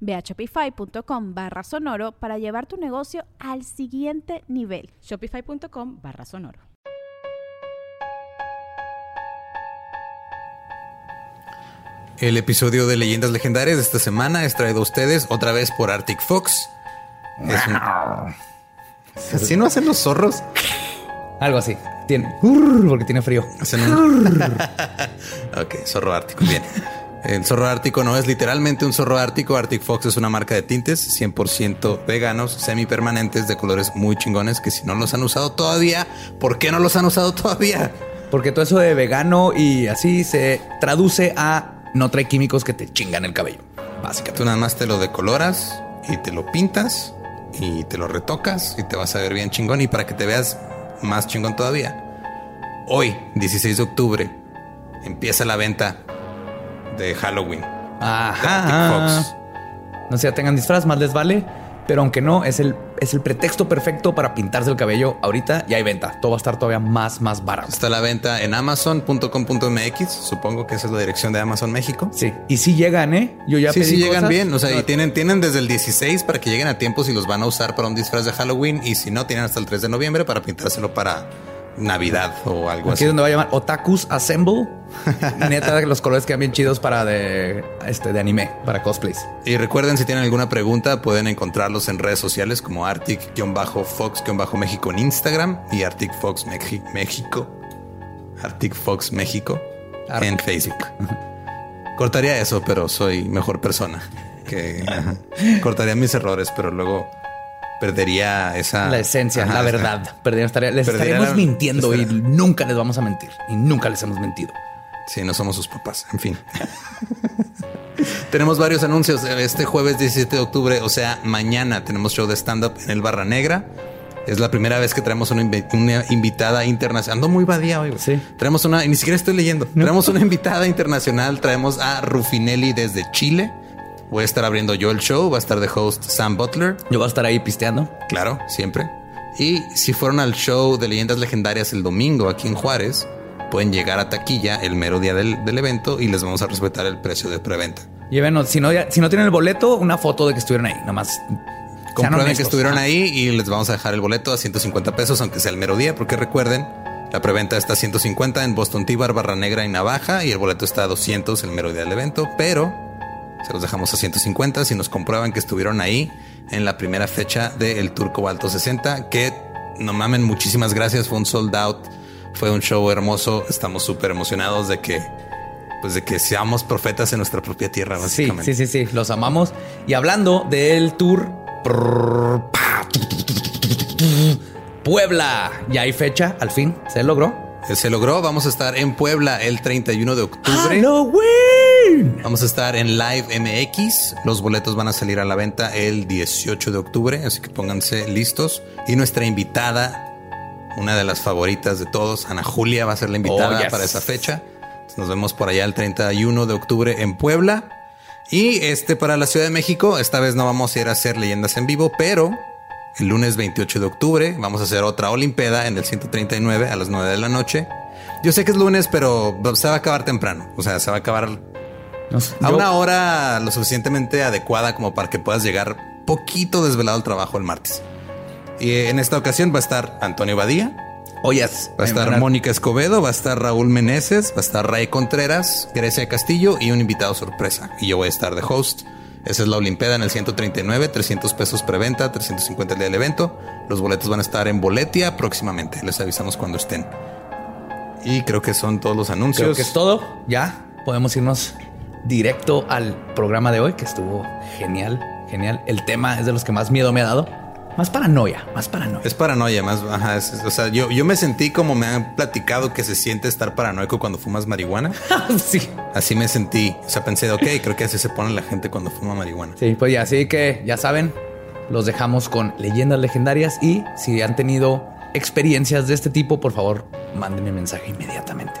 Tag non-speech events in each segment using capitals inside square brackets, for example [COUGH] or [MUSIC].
Ve a shopify.com barra sonoro para llevar tu negocio al siguiente nivel. Shopify.com barra sonoro. El episodio de Leyendas Legendarias de esta semana es traído a ustedes otra vez por Arctic Fox. Es un- [LAUGHS] ¿Así no hacen los zorros? Algo así. Tiene. Porque tiene frío. Hacen un... [LAUGHS] ok, zorro ártico, bien. El zorro ártico no es literalmente un zorro ártico. Arctic Fox es una marca de tintes 100% veganos, semipermanentes, de colores muy chingones que si no los han usado todavía, ¿por qué no los han usado todavía? Porque todo eso de vegano y así se traduce a no trae químicos que te chingan el cabello. Básicamente. Tú nada más te lo decoloras y te lo pintas y te lo retocas y te vas a ver bien chingón y para que te veas más chingón todavía. Hoy, 16 de octubre, empieza la venta de Halloween. Ajá. Fox. No se tengan disfraz, más les vale. Pero aunque no, es el, es el pretexto perfecto para pintarse el cabello ahorita y hay venta. Todo va a estar todavía más, más barato. Está la venta en amazon.com.mx. Supongo que esa es la dirección de Amazon México. Sí. Y si llegan, ¿eh? Yo ya sí, pedí sí llegan cosas. bien. O sea, y tienen, tienen desde el 16 para que lleguen a tiempo si los van a usar para un disfraz de Halloween. Y si no, tienen hasta el 3 de noviembre para pintárselo para Navidad o algo Aquí así. es donde va a llamar Otakus Assemble. [LAUGHS] Neta, los colores quedan bien chidos para de, este, de anime, para cosplays. Y recuerden, si tienen alguna pregunta, pueden encontrarlos en redes sociales como Arctic-Fox-México en Instagram y Arctic Fox Mexi- México. Arctic Fox México en Facebook. Cortaría eso, pero soy mejor persona. Que [LAUGHS] cortaría mis errores, pero luego perdería esa La esencia, Ajá, la verdad. Perdería- estaría- les Perdería estaremos la- mintiendo y nunca les vamos a mentir. Y nunca les hemos mentido. Sí, no somos sus papás. En fin. [LAUGHS] tenemos varios anuncios. Este jueves 17 de octubre, o sea, mañana tenemos show de stand-up en el Barra Negra. Es la primera vez que traemos una, invi- una invitada internacional. Ando muy badía hoy. Sí. Traemos una, y ni siquiera estoy leyendo. Traemos una invitada internacional. Traemos a Rufinelli desde Chile. Voy a estar abriendo yo el show. Va a estar de host Sam Butler. Yo voy a estar ahí pisteando. Claro, siempre. Y si fueron al show de leyendas legendarias el domingo aquí en Juárez, pueden llegar a taquilla el mero día del, del evento y les vamos a respetar el precio de preventa. Llévenos, si no, si no tienen el boleto, una foto de que estuvieron ahí. Nada más. Comprueben que estuvieron Ah. ahí y les vamos a dejar el boleto a 150 pesos, aunque sea el mero día, porque recuerden, la preventa está a 150 en Boston Tibar, Barra Negra y Navaja, y el boleto está a 200 el mero día del evento, pero se los dejamos a 150 si nos comprueban que estuvieron ahí en la primera fecha del Tour Cobalto 60, que no mamen, muchísimas gracias, fue un sold out, fue un show hermoso, estamos súper emocionados de que, pues de que seamos profetas en nuestra propia tierra, Sí, básicamente. sí, sí, sí, los amamos. Y hablando del tour Puebla, ya hay fecha, al fin se logró. Eh, Se logró, vamos a estar en Puebla el 31 de octubre. Halloween. Vamos a estar en Live MX. Los boletos van a salir a la venta el 18 de octubre, así que pónganse listos. Y nuestra invitada, una de las favoritas de todos, Ana Julia, va a ser la invitada Oh, yes. para esa fecha. Nos vemos por allá el 31 de octubre en Puebla. Y este para la Ciudad de México, esta vez no vamos a ir a hacer leyendas en vivo, pero el lunes 28 de octubre vamos a hacer otra Olimpeda en el 139 a las 9 de la noche. Yo sé que es lunes, pero se va a acabar temprano. O sea, se va a acabar a yo- una hora lo suficientemente adecuada como para que puedas llegar poquito desvelado al trabajo el martes. Y en esta ocasión va a estar Antonio Badía, Oh, yes. va a estar Ay, Mónica Escobedo, va a estar Raúl Meneses, va a estar Ray Contreras, Grecia Castillo y un invitado sorpresa. Y yo voy a estar de host. Esa es la Olimpeda en el 139, 300 pesos preventa, 350 el día del evento. Los boletos van a estar en Boletia próximamente. Les avisamos cuando estén. Y creo que son todos los anuncios. Creo que es todo. Ya podemos irnos directo al programa de hoy, que estuvo genial, genial. El tema es de los que más miedo me ha dado. Más paranoia, más paranoia. Es paranoia, más, ajá, es- o sea, yo, yo me sentí como me han platicado que se siente estar paranoico cuando fumas marihuana. [LAUGHS] sí. Así me sentí. O sea, pensé, ok, creo que así se pone la gente cuando fuma marihuana. Sí, pues ya, así que ya saben, los dejamos con leyendas legendarias y si han tenido experiencias de este tipo, por favor, mándenme mensaje inmediatamente.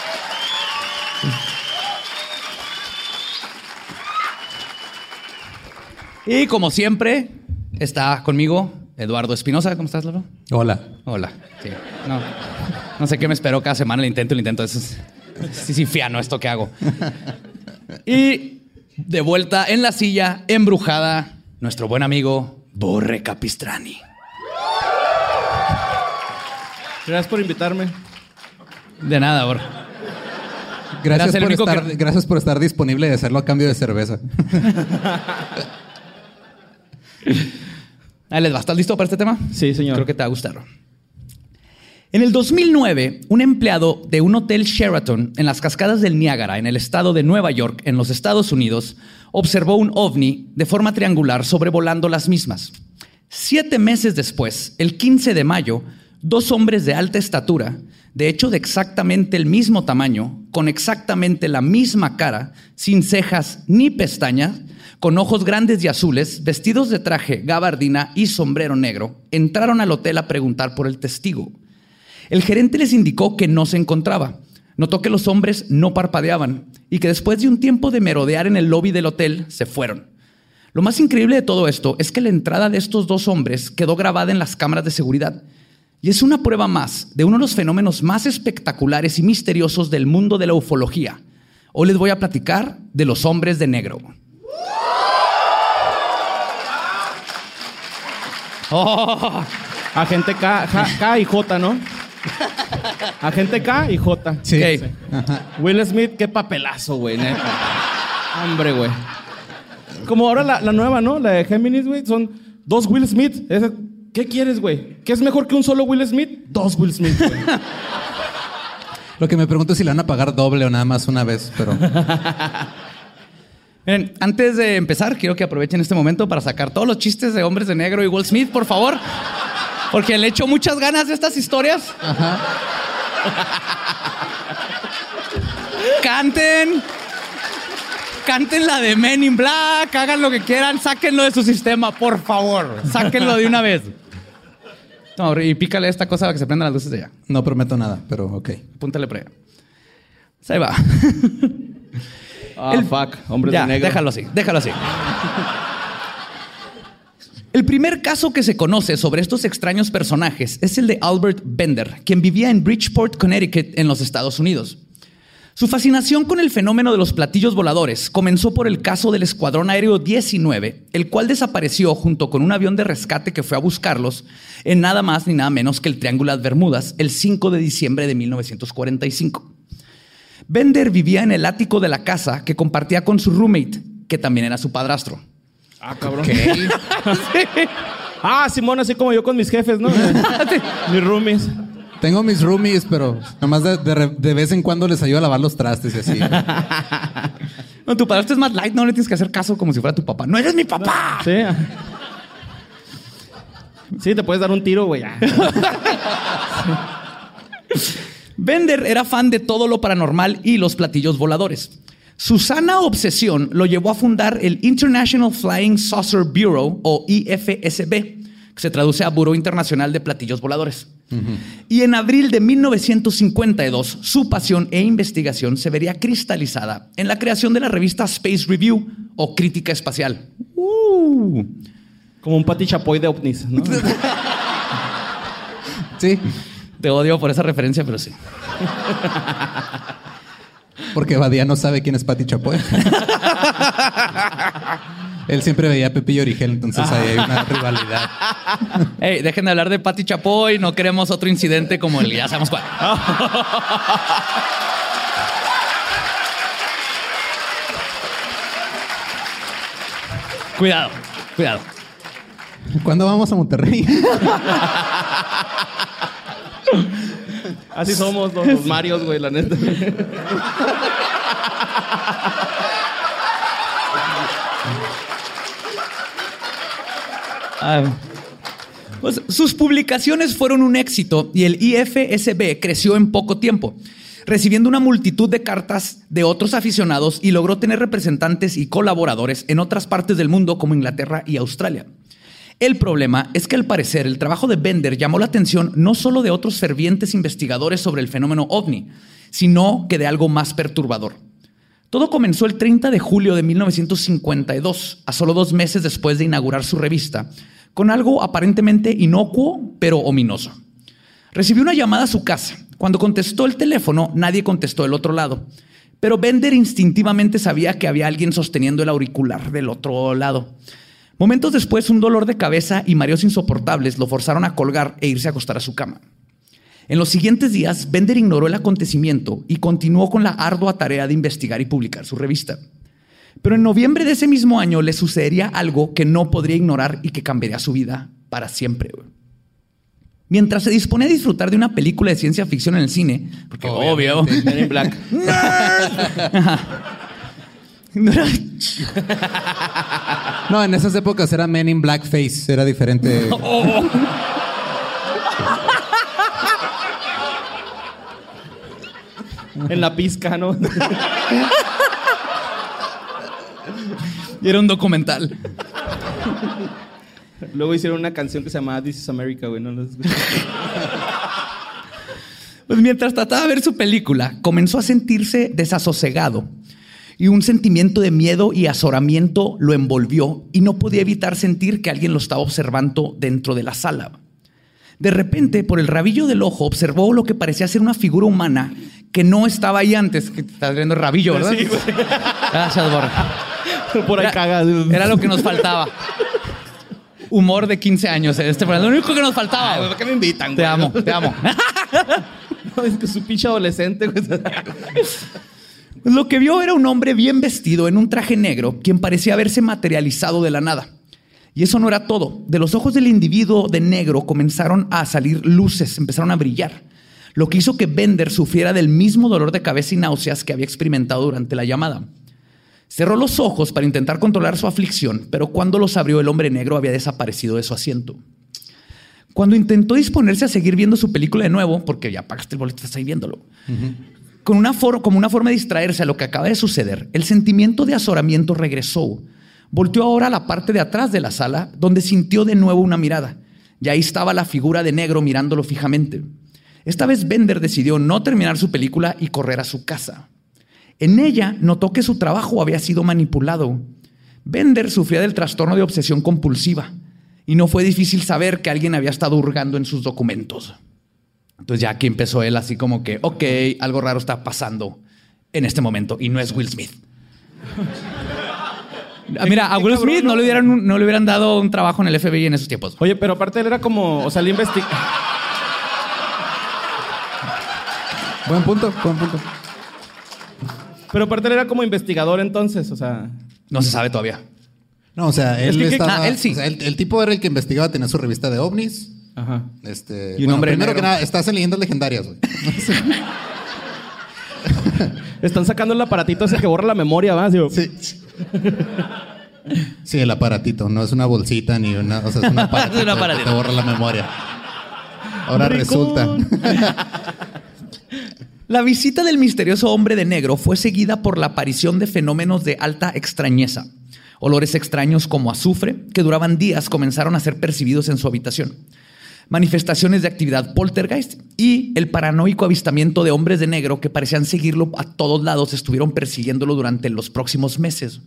Y como siempre, está conmigo Eduardo Espinosa. ¿Cómo estás, Lalo? Hola. Hola. Sí. No, no sé qué me espero cada semana. El intento, el intento. Eso es sí, sí, fiano esto que hago. Y de vuelta en la silla, embrujada, nuestro buen amigo Borre Capistrani. Gracias por invitarme. De nada, Borre. Gracias por, estar, que- gracias por estar disponible y hacerlo a cambio de cerveza. [LAUGHS] [LAUGHS] Ahí les va. ¿Estás listo para este tema? Sí, señor. Creo que te va a gustar. En el 2009, un empleado de un hotel Sheraton en las cascadas del Niágara, en el estado de Nueva York, en los Estados Unidos, observó un ovni de forma triangular sobrevolando las mismas. Siete meses después, el 15 de mayo, dos hombres de alta estatura, de hecho de exactamente el mismo tamaño, con exactamente la misma cara, sin cejas ni pestañas, con ojos grandes y azules, vestidos de traje, gabardina y sombrero negro, entraron al hotel a preguntar por el testigo. El gerente les indicó que no se encontraba. Notó que los hombres no parpadeaban y que después de un tiempo de merodear en el lobby del hotel, se fueron. Lo más increíble de todo esto es que la entrada de estos dos hombres quedó grabada en las cámaras de seguridad. Y es una prueba más de uno de los fenómenos más espectaculares y misteriosos del mundo de la ufología. Hoy les voy a platicar de los hombres de negro. Oh, Agente K, K, K y J, ¿no? Agente K y J. Sí. Will Smith, qué papelazo, güey, neta. Hombre, güey. Como ahora la, la nueva, ¿no? La de Géminis, güey, son dos Will Smith. Esa- ¿Qué quieres, güey? ¿Qué es mejor que un solo Will Smith? Dos Will Smith, güey. [LAUGHS] Lo que me pregunto es si le van a pagar doble o nada más una vez, pero [LAUGHS] Miren, antes de empezar, quiero que aprovechen este momento para sacar todos los chistes de hombres de negro y Will Smith, por favor. Porque le echo muchas ganas de estas historias. [LAUGHS] Canten. Canten la de Men in Black, hagan lo que quieran, sáquenlo de su sistema, por favor. Sáquenlo de una vez. No, y pícale esta cosa para que se prendan las luces de allá. no prometo nada, pero ok. Púntale por allá. Ahí va. Ah, El- fuck. Hombres ya, de negro. déjalo así, déjalo así. El primer caso que se conoce sobre estos extraños personajes es el de Albert Bender, quien vivía en Bridgeport, Connecticut, en los Estados Unidos. Su fascinación con el fenómeno de los platillos voladores comenzó por el caso del Escuadrón Aéreo 19, el cual desapareció junto con un avión de rescate que fue a buscarlos en nada más ni nada menos que el Triángulo de Bermudas el 5 de diciembre de 1945. Bender vivía en el ático de la casa que compartía con su roommate, que también era su padrastro. Ah, cabrón. [LAUGHS] Ah, Simón, así como yo con mis jefes, ¿no? [LAUGHS] mis roomies. Tengo mis roomies, pero nomás de, de re- de vez en cuando les ayudo a lavar los trastes y así. [LAUGHS] No, tu padrastro es más light, no le tienes que hacer caso como si fuera tu papá. ¡No eres mi papá! Sí. Sí, te puedes dar un tiro, güey. [LAUGHS] Bender era fan de todo lo paranormal y los platillos voladores. Su sana obsesión lo llevó a fundar el International Flying Saucer Bureau o IFSB, que se traduce a Buró Internacional de Platillos Voladores. Y en abril de 1952, su pasión e investigación se vería cristalizada en la creación de la revista Space Review o Crítica Espacial. Uh. Como un pati chapoy de ovnis, ¿no? [LAUGHS] Sí, Te odio por esa referencia, pero sí. porque Badía no sabe quién es Pati Chapoy. [LAUGHS] Él siempre veía a Pepillo Origel, entonces ahí hay una [LAUGHS] rivalidad. Ey, dejen de hablar de Pati Chapoy, no queremos otro incidente como el ya sabemos cuál. [LAUGHS] cuidado, cuidado. ¿Cuándo vamos a Monterrey? Así somos los, los Marios, güey, la neta. [LAUGHS] Ah, pues, sus publicaciones fueron un éxito y el IFSB creció en poco tiempo, recibiendo una multitud de cartas de otros aficionados y logró tener representantes y colaboradores en otras partes del mundo como Inglaterra y Australia. El problema es que al parecer el trabajo de Bender llamó la atención no solo de otros fervientes investigadores sobre el fenómeno ovni, sino que de algo más perturbador. Todo comenzó el 30 de julio de 1952, a solo dos meses después de inaugurar su revista, con algo aparentemente inocuo, pero ominoso. Recibió una llamada a su casa. Cuando contestó el teléfono, nadie contestó del otro lado. Pero Bender instintivamente sabía que había alguien sosteniendo el auricular del otro lado. Momentos después, un dolor de cabeza y mareos insoportables lo forzaron a colgar e irse a acostar a su cama. En los siguientes días, Bender ignoró el acontecimiento y continuó con la ardua tarea de investigar y publicar su revista. Pero en noviembre de ese mismo año le sucedería algo que no podría ignorar y que cambiaría su vida para siempre. Mientras se disponía a disfrutar de una película de ciencia ficción en el cine, porque obvio, [LAUGHS] Men in Black. [LAUGHS] no en esas épocas era Men in Blackface, era diferente. [LAUGHS] En la pizca, ¿no? y era un documental. Luego hicieron una canción que se llamaba This is America, güey. No. Pues mientras trataba de ver su película, comenzó a sentirse desasosegado y un sentimiento de miedo y azoramiento lo envolvió y no podía evitar sentir que alguien lo estaba observando dentro de la sala. De repente, por el rabillo del ojo, observó lo que parecía ser una figura humana que no estaba ahí antes. Que te estás viendo el rabillo, ¿verdad? Sí, güey. Gracias, Borre. Por ahí Era-. Era lo que nos faltaba. Humor de 15 años. en Este programa. lo único que nos faltaba. ¿Por qué me invitan, Te güey? amo, te amo. [LAUGHS] No, es que su pinche adolescente, güey. Pues [LAUGHS] lo que vio era un hombre bien vestido en un traje negro, quien parecía haberse materializado de la nada. Y eso no era todo. De los ojos del individuo de negro comenzaron a salir luces, empezaron a brillar, lo que hizo que Bender sufriera del mismo dolor de cabeza y náuseas que había experimentado durante la llamada. Cerró los ojos para intentar controlar su aflicción, pero cuando los abrió el hombre negro había desaparecido de su asiento. Cuando intentó disponerse a seguir viendo su película de nuevo, porque ya pagaste el boleto, estás ahí viéndolo, con una como una forma de distraerse a lo que acaba de suceder, el sentimiento de azoramiento regresó. Volteó ahora a la parte de atrás de la sala, donde sintió de nuevo una mirada. Y ahí estaba la figura de negro mirándolo fijamente. Esta vez Bender decidió no terminar su película y correr a su casa. En ella notó que su trabajo había sido manipulado. Bender sufría del trastorno de obsesión compulsiva y no fue difícil saber que alguien había estado hurgando en sus documentos. Entonces ya aquí empezó él así como que, ok, algo raro está pasando en este momento y no es Will Smith. Ah, Mira, a Will Smith no le, hubieran, no le hubieran dado un trabajo en el FBI en esos tiempos. Oye, pero aparte él era como, o sea, él investiga. Buen punto, buen punto. Pero aparte él era como investigador entonces, o sea. No se sabe todavía. No, o sea, él que- estaba. ah, él sí. o sea, el, el tipo era el que investigaba, tenía su revista de ovnis. Ajá. Este, Y un bueno, hombre primero negro. que nada, estás en leyendas legendarias, güey. [LAUGHS] Están sacando el aparatito ese que borra la memoria, ¿va? Digo, Sí. Sí, el aparatito, no es una bolsita ni una, o sea, es un [LAUGHS] aparatito, Es un aparatito. que te borra la memoria. Ahora resulta. [LAUGHS] La visita del misterioso hombre de negro fue seguida por la aparición de fenómenos de alta extrañeza. Olores extraños como azufre, que duraban días, comenzaron a ser percibidos en su habitación. Manifestaciones de actividad poltergeist y el paranoico avistamiento de hombres de negro que parecían seguirlo a todos lados, estuvieron persiguiéndolo durante los próximos meses.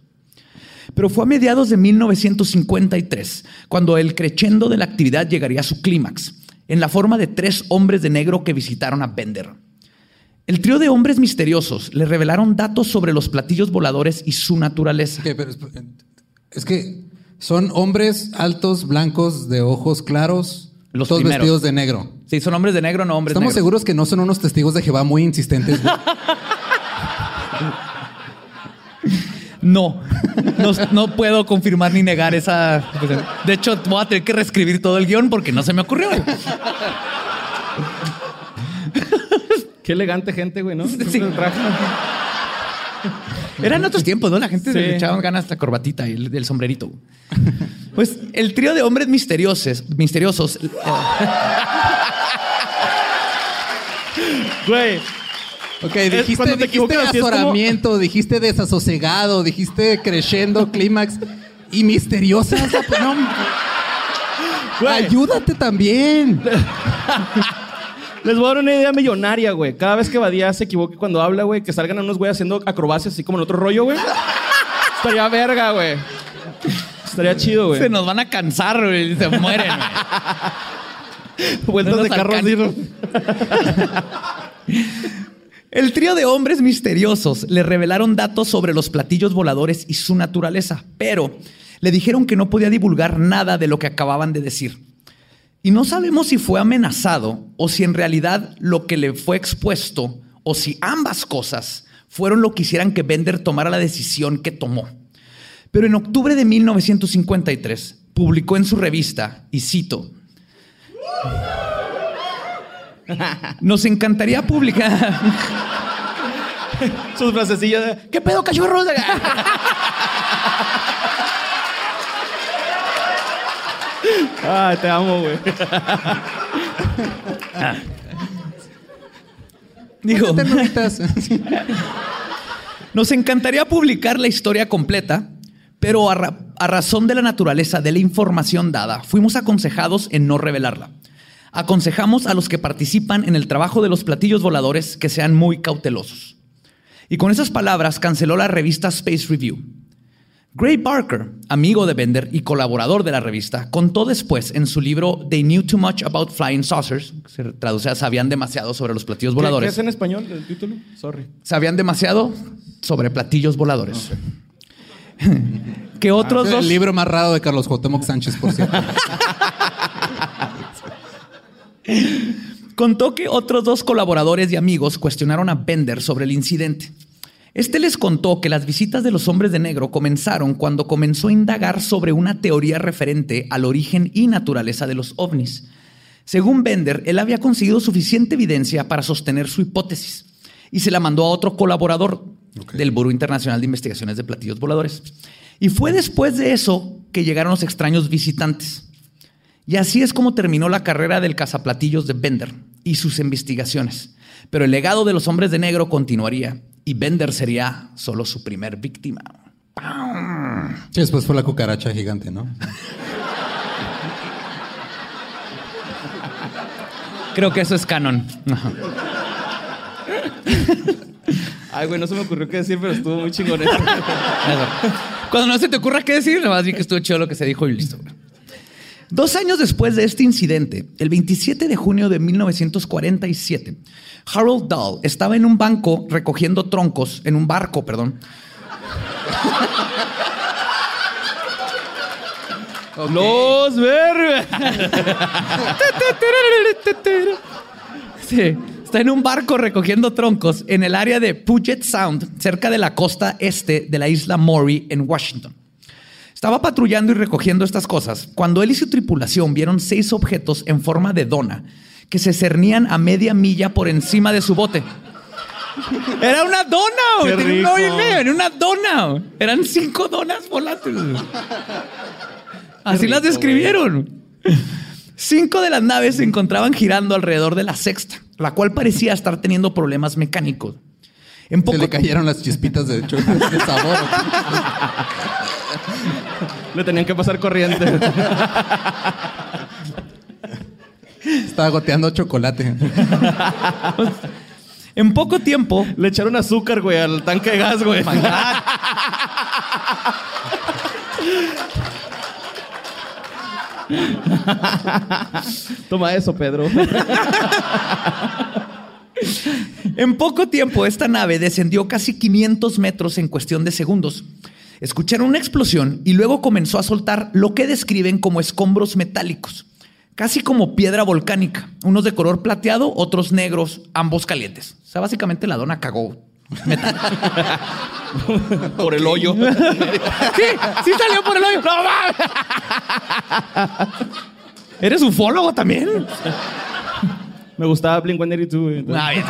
Pero fue a mediados de 1953 cuando el crescendo de la actividad llegaría a su clímax, en la forma de tres hombres de negro que visitaron a Bender. El trío de hombres misteriosos le revelaron datos sobre los platillos voladores y su naturaleza. Ok, pero es- es que son hombres altos, blancos, de ojos claros, Los todos primeros. vestidos de negro. Sí, son hombres de negro, no hombres Estamos negros. seguros que no son unos testigos de Jehová muy insistentes. [LAUGHS] No, no, no puedo confirmar ni negar esa. De hecho, voy a tener que reescribir todo el guion porque no se me ocurrió. Qué elegante gente, güey, ¿no? [LAUGHS] Sí. Traje. Eran otros tiempos, ¿no? La gente Sí. le echaban ganas la corbatita y el, el sombrerito. Pues el trío de hombres misteriosos, misteriosos eh, Güey, Ok, dijiste, te dijiste como- azoramiento, dijiste desasosegado, dijiste creciendo, clímax y misteriosas. No, güey. ayúdate también. [LAUGHS] Les voy a dar una idea millonaria, güey. Cada vez que Badía se equivoque cuando habla, güey, que salgan a unos güey haciendo acrobacias así como en otro rollo, güey. Estaría verga, güey. Estaría chido, güey. se nos van a cansar güey, y se mueren. güey. Vueltas de carro. ¿no? El trío de hombres misteriosos le revelaron datos sobre los platillos voladores y su naturaleza, pero le dijeron que no podía divulgar nada de lo que acababan de decir. Y no sabemos si fue amenazado o si en realidad lo que le fue expuesto o si ambas cosas fueron lo que hicieran que Bender tomara la decisión que tomó. Pero en octubre de 1953 publicó en su revista, y cito, nos encantaría publicar... [LAUGHS] Sus frasecillas de ¿Qué pedo, cachorros? [LAUGHS] Ay, te amo, güey. Digo. Nos encantaría publicar la historia completa, pero a, ra- a razón de la naturaleza de la información dada, fuimos aconsejados en no revelarla. Aconsejamos a los que participan en el trabajo de los platillos voladores que sean muy cautelosos. Y con esas palabras canceló la revista Space Review. Gray Barker, amigo de Bender y colaborador de la revista, contó después en su libro They Knew Too Much About Flying Saucers, que se traduce a Sabían demasiado sobre los platillos ¿Qué, qué voladores es en español el título? Sorry. sabían demasiado sobre platillos voladores. [LAUGHS] que otros Es dos El libro más raro de Carlos Cuauhtémoc Sánchez, por cierto. [LAUGHS] contó que otros dos colaboradores y amigos cuestionaron a Bender sobre el incidente. Este les contó que las visitas de los hombres de negro comenzaron cuando comenzó a indagar sobre una teoría referente al origen y naturaleza de los ovnis. Según Bender, él había conseguido suficiente evidencia para sostener su hipótesis y se la mandó a otro colaborador del Buró Internacional de Investigaciones de Platillos Voladores. Y fue después de eso que llegaron los extraños visitantes. Y así es como terminó la carrera del cazaplatillos de Bender y sus investigaciones. Pero el legado de los hombres de negro continuaría y Bender sería solo su primer víctima. Sí, después fue la cucaracha gigante, ¿no? Creo que eso es canon. Ay, güey, no se me ocurrió qué decir, pero estuvo muy chingón eso. Cuando no se te ocurra qué decir, nada más bien que estuvo chido lo que se dijo y listo. Dos años después de este incidente, el 27 de junio de 1947, Harold Dahl estaba en un banco recogiendo troncos, en un barco, perdón. Los verga. Sí, está en un barco recogiendo troncos en el área de Puget Sound, cerca de la costa este de la isla Maury en Washington. Estaba patrullando y recogiendo estas cosas cuando él y su tripulación vieron seis objetos en forma de dona que se cernían a media milla por encima de su bote. Era una dona, güey. Tenía un medio, era una dona. Eran cinco donas güey. Así las describieron. Cinco de las naves se encontraban girando alrededor de la sexta la cual parecía estar teniendo problemas mecánicos. En poco Se le cayeron las chispitas de, [LAUGHS] de sabor. Le tenían que pasar corriente. Estaba goteando chocolate. En poco tiempo, Le echaron azúcar, güey, al tanque de gas, güey. Toma eso, Pedro. En poco tiempo, esta nave descendió casi 500 metros en cuestión de segundos. Escucharon una explosión y luego comenzó a soltar lo que describen como escombros metálicos, casi como piedra volcánica, unos de color plateado, otros negros, ambos calientes. O sea, básicamente la dona cagó. metal. [LAUGHS] Por el hoyo. [LAUGHS] sí, sí salió por el hoyo. ¡No mames! ¿Eres ufólogo también? Me gustaba Blink-182, güey. entonces- Ah, bien.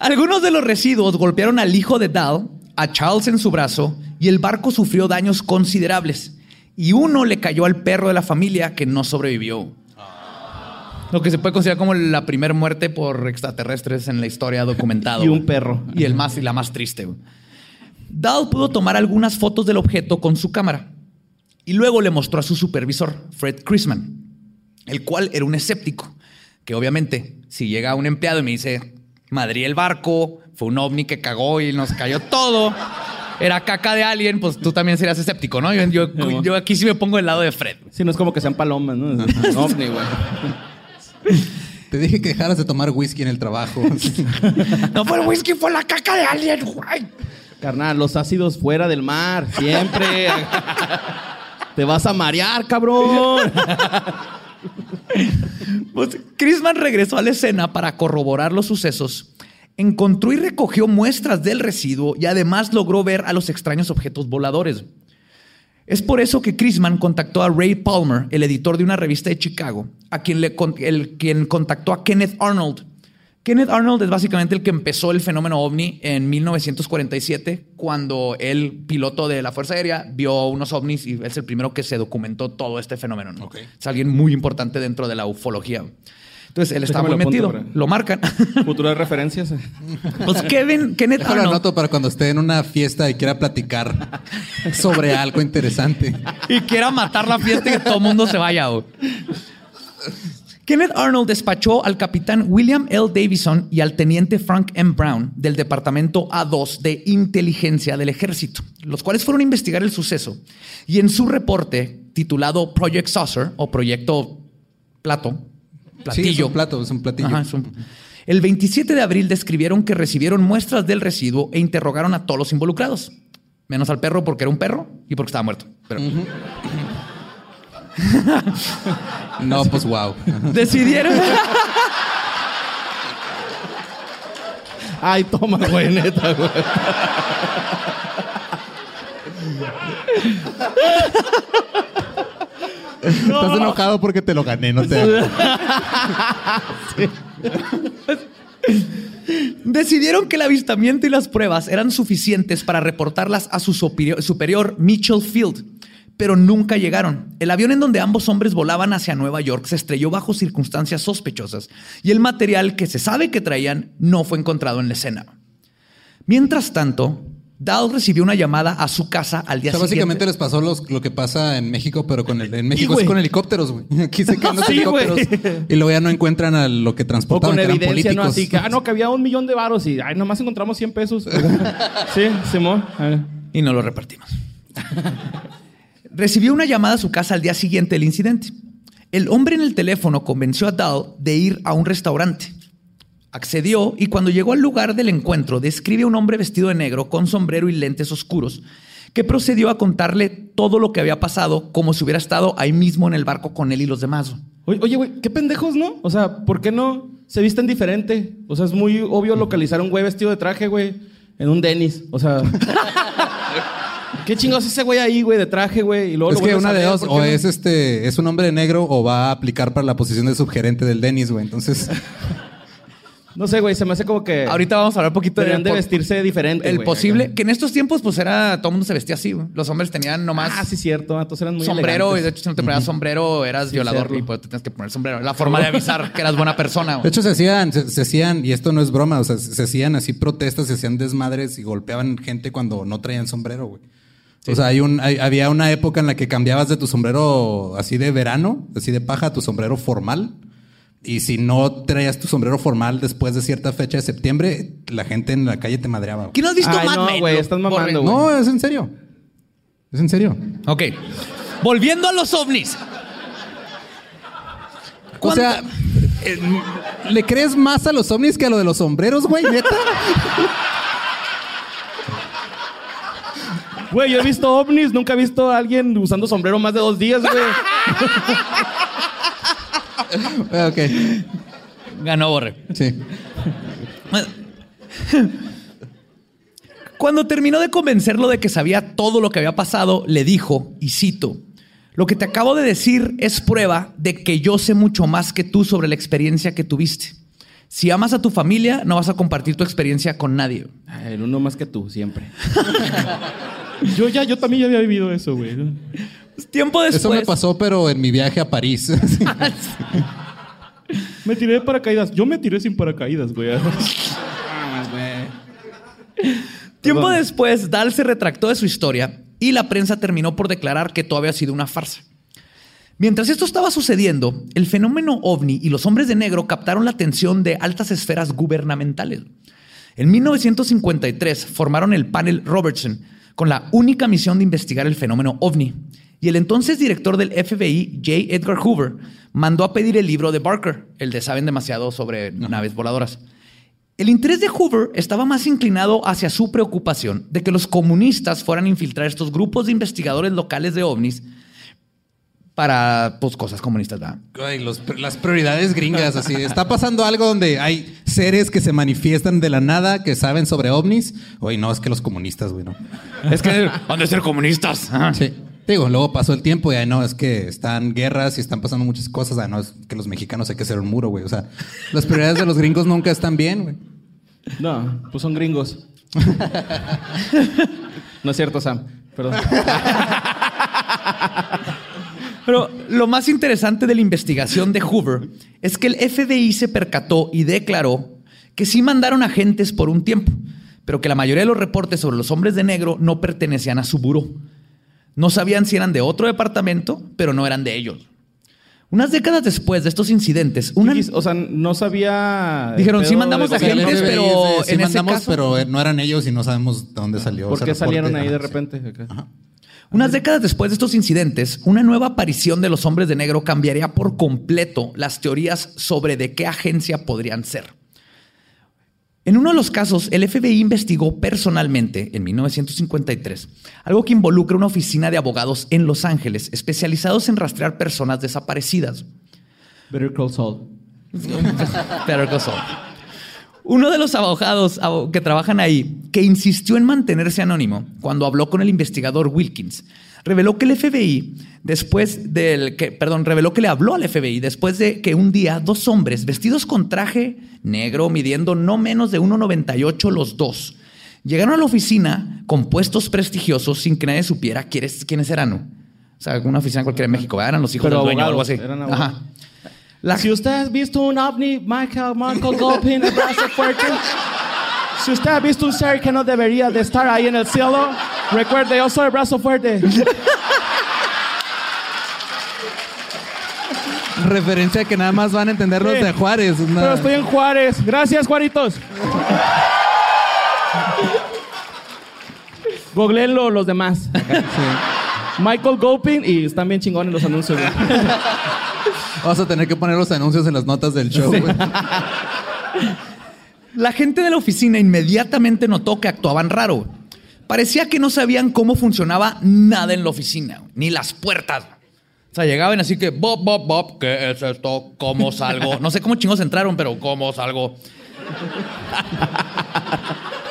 Algunos de los residuos golpearon al hijo de Dal, a Charles en su brazo, y el barco sufrió daños considerables. Y uno le cayó al perro de la familia que no sobrevivió. Lo que se puede considerar como la primera muerte por extraterrestres en la historia documentada. [LAUGHS] Y un perro. Y el más y la más triste. Dahl pudo tomar algunas fotos del objeto con su cámara y luego le mostró a su supervisor, Fred Chrisman, el cual era un escéptico, que obviamente si llega un empleado y me dice, madrí el barco, fue un ovni que cagó y nos cayó todo, era caca de alguien, pues tú también serías escéptico, ¿no? Yo, yo- yo aquí sí me pongo del lado de Fred. Sí, no es como que sean palomas, ¿no? Es un ovni, güey. [LAUGHS] Te dije que dejaras de tomar whisky en el trabajo. [LAUGHS] No fue el whisky, fue la caca de alguien, güey. Carnal, los ácidos fuera del mar, siempre. [LAUGHS] Te vas a marear, cabrón. Pues, Chrisman regresó a la escena para corroborar los sucesos. Encontró y recogió muestras del residuo y además logró ver a los extraños objetos voladores. Es por eso que Chrisman contactó a Ray Palmer, el editor de una revista de Chicago, a quien, le el, quien contactó a Kenneth Arnold. Kenneth Arnold es básicamente el que empezó el fenómeno ovni en 1947, cuando el piloto de la Fuerza Aérea vio unos ovnis y es el primero que se documentó todo este fenómeno. Es alguien muy importante dentro de la ufología. Entonces él estaba muy lo metido, para- lo marcan. [LAUGHS] Futuras referencias. pues Kevin, Kenneth Déjalo Arnold anoto para cuando esté en una fiesta y quiera platicar sobre algo interesante. y quiera matar la fiesta y que todo el mundo se vaya. güey. Kenneth Arnold despachó al capitán William L. Davison y al teniente Frank M. Brown del Departamento A2 de Inteligencia del Ejército, los cuales fueron a investigar el suceso. Y en su reporte, titulado Project Saucer o Proyecto Plato, Sí, Platillo, es un plato, es un platillo. Ajá, es un- El 27 de abril describieron que recibieron muestras del residuo e interrogaron a todos los involucrados, menos al perro porque era un perro y porque estaba muerto. Pero [LAUGHS] No, pues wow. decidieron. [LAUGHS] Ay, toma, güey, neta, güey. [LAUGHS] Estás enojado porque te lo gané, no te. Decidieron que el avistamiento y las pruebas eran suficientes para reportarlas a su superior, superior, Mitchell Field, pero nunca llegaron. El avión en donde ambos hombres volaban hacia Nueva York se estrelló bajo circunstancias sospechosas y el material que se sabe que traían no fue encontrado en la escena. Mientras tanto, Dahl recibió una llamada a su casa al O día sea, siguiente. básicamente les pasó los- lo que pasa en México, pero con el, en México es güey. con helicópteros, güey. [LAUGHS] Aquí se caen los Sí, helicópteros y luego ya no encuentran a lo que O transportaban, con que eran evidencia, ¿no? políticos. Así que, ah, no, que había un millón de varos y, ay, nomás encontramos 100 pesos. [LAUGHS] sí, Simón. Y no lo repartimos. [LAUGHS] Recibió una llamada a su casa al día siguiente del incidente. El hombre en el teléfono convenció a Dahl de ir a un restaurante. Accedió y cuando llegó al lugar del encuentro describe a un hombre vestido de negro con sombrero y lentes oscuros que procedió a contarle todo lo que había pasado como si hubiera estado ahí mismo en el barco con él y los demás. Oye, oye, güey, qué pendejos, ¿no? O sea, ¿por qué no se visten diferente? O sea, es muy obvio localizar a un güey vestido de traje, güey, en un Denis. O sea. [LAUGHS] ¿Qué chingados ese güey ahí, güey, de traje, güey? Y luego Es lo que una de dos, ¿por qué o no? es este, es un hombre negro o va a aplicar para la posición de subgerente del Denis, güey. Entonces, [LAUGHS] No sé, güey, se me hace como que. Ahorita vamos a hablar un poquito de por- vestirse diferente. El posible, acá. que en estos tiempos, pues era, todo el mundo se vestía así, güey. Los hombres tenían nomás Ah, sí, cierto. Entonces eran muy sombrero, y de hecho, si no te ponías sombrero, eras violador y pues te tenías que poner sombrero. La forma de avisar que eras buena persona, De güey. hecho, se hacían, se, se hacían, y esto no es broma, o sea, se hacían así protestas, se hacían desmadres y golpeaban gente cuando no traían sombrero, güey. O sea, hay un, hay- había una época en la que cambiabas de tu sombrero así de verano, así de paja, a tu sombrero formal. Y si no traías tu sombrero formal después de cierta fecha de septiembre, la gente en la calle te madreaba. ¿Quién no has visto Ay, Mad no, Men? estás mamando, güey. No, es en serio. Es en serio. Ok. Volviendo a los ovnis. O ¿Cuánto- sea, eh, ¿le crees más a los ovnis que a lo de los sombreros, güey? ¿Neta? [LAUGHS] Güey, yo he visto ovnis, nunca he visto a alguien usando sombrero más de dos días, güey. Ah, [LAUGHS] ok. Ganó Borre. Sí. Cuando terminó de convencerlo de que sabía todo lo que había pasado, le dijo, y cito, lo que te acabo de decir es prueba de que yo sé mucho más que tú sobre la experiencia que tuviste. Si amas a tu familia, no vas a compartir tu experiencia con nadie. Ay, el uno más que tú, siempre. [LAUGHS] yo ya, yo también ya había vivido eso, güey. [LAUGHS] Tiempo después... Eso me pasó, pero en mi viaje a París. [LAUGHS] Me tiré de paracaídas. Yo me tiré sin paracaídas, güey. Ah, güey. Tiempo Perdón. después, Dahl se retractó de su historia y la prensa terminó por declarar que todo había sido una farsa. Mientras esto estaba sucediendo, el fenómeno ovni y los hombres de negro captaron la atención de altas esferas gubernamentales. En 1953 formaron el panel Robertson con la única misión de investigar el fenómeno ovni. Y el entonces director del FBI, J. Edgar Hoover, mandó a pedir el libro de Barker, el de Saben demasiado sobre naves voladoras. El interés de Hoover estaba más inclinado hacia su preocupación de que los comunistas fueran a infiltrar estos grupos de investigadores locales de ovnis para pues, cosas comunistas. ¿verdad? Ay, los- las prioridades gringas, así. Está pasando algo donde hay seres que se manifiestan de la nada, que saben sobre ovnis. Oye, no, es que los comunistas, güey, no. Es que han de ser comunistas. Ah. Sí. Digo, luego pasó el tiempo y ay, no, es que están guerras y están pasando muchas cosas. Ay, no, es que los mexicanos hay que hacer un muro, güey. O sea, las prioridades de los gringos nunca están bien, güey. No, pues son gringos. [LAUGHS] no es cierto, Sam. Perdón. [LAUGHS] Pero lo más interesante de la investigación de Hoover es que el FBI se percató y declaró que sí mandaron agentes por un tiempo, pero que la mayoría de los reportes sobre los hombres de negro no pertenecían a su buró. No sabían si eran de otro departamento, pero no eran de ellos. Unas décadas después de estos incidentes, una... O sea, no sabía. Dijeron, sí mandamos O sea, agentes. FBI pero sí en ese mandamos, caso- pero eh, no eran ellos y no sabemos de dónde salió. ¿Por qué reporte. salieron ahí de Ajá, sí. repente? Acá. Unas décadas después de estos incidentes, una nueva aparición de los hombres de negro cambiaría por completo las teorías sobre de qué agencia podrían ser. En uno de los casos, el FBI investigó personalmente, en 1953, algo que involucra una oficina de abogados en Los Ángeles especializados en rastrear personas desaparecidas. Better Call Saul. [LAUGHS] Better Call Saul. Uno de los abogados abo- que trabajan ahí, que insistió en mantenerse anónimo cuando habló con el investigador Wilkins, reveló que el FBI, después del que, perdón, reveló que le habló al FBI después de que un día dos hombres vestidos con traje negro, midiendo no menos de 1,98 los dos, llegaron a la oficina con puestos prestigiosos sin que nadie supiera quiénes, quiénes eran. O sea, una oficina cualquiera en México, eran los hijos Pero del dueño o algo así. eran. Ajá. La- Si usted ha visto un ovni, Michael, Michael [LAUGHS] Gopin, el brazo fuerte. Si usted ha visto un ser que no debería de estar ahí en el cielo, recuerde, yo soy el brazo fuerte. [LAUGHS] Referencia que nada más van a entender los Sí. de Juárez. Pero estoy en Juárez. Gracias, Juaritos. Googleenlo los demás. [LAUGHS] Michael Gopin y están bien chingones los anuncios. Vamos a tener que poner los anuncios en las notas del show, güey. La gente de la oficina inmediatamente notó que actuaban raro. Parecía que no sabían cómo funcionaba nada en la oficina, ni las puertas. O sea, llegaban así que, Bob, Bob, Bob, ¿qué es esto? ¿Cómo salgo? No sé cómo chingos entraron, pero ¿cómo salgo?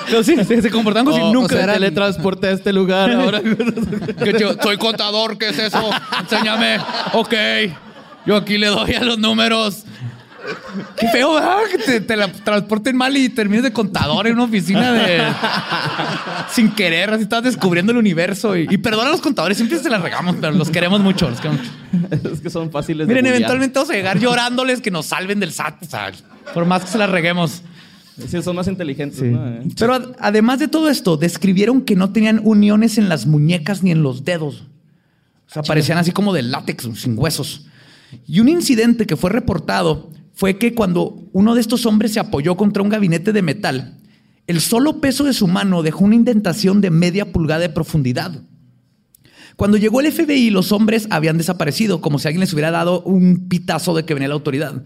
Pero sí, sí, se comportaban como O- si o nunca sea, eran- Teletransporté a este lugar ahora. [LAUGHS] Que yo soy contador, ¿qué es eso? Enséñame. Ok. Yo aquí le doy a los números. Qué feo, ¿verdad? Que te, te la transporten mal y termines de contador en una oficina de. Sin querer, así estás descubriendo el universo. Y, y perdona a los contadores, siempre se las regamos, pero los queremos mucho. Los queremos mucho. es que son fáciles Miren, de eventualmente vamos a llegar llorándoles que nos salven del SAT. O sea, por más que se las reguemos. Sí, son más inteligentes, ¿no? Eh. Pero ad- además de todo esto, describieron que no tenían uniones en las muñecas ni en los dedos. O sea, parecían así como de látex, sin huesos. Y un incidente que fue reportado fue que cuando uno de estos hombres se apoyó contra un gabinete de metal, el solo peso de su mano dejó una indentación de media pulgada de profundidad. Cuando llegó el FBI, los hombres habían desaparecido, como si alguien les hubiera dado un pitazo de que venía la autoridad.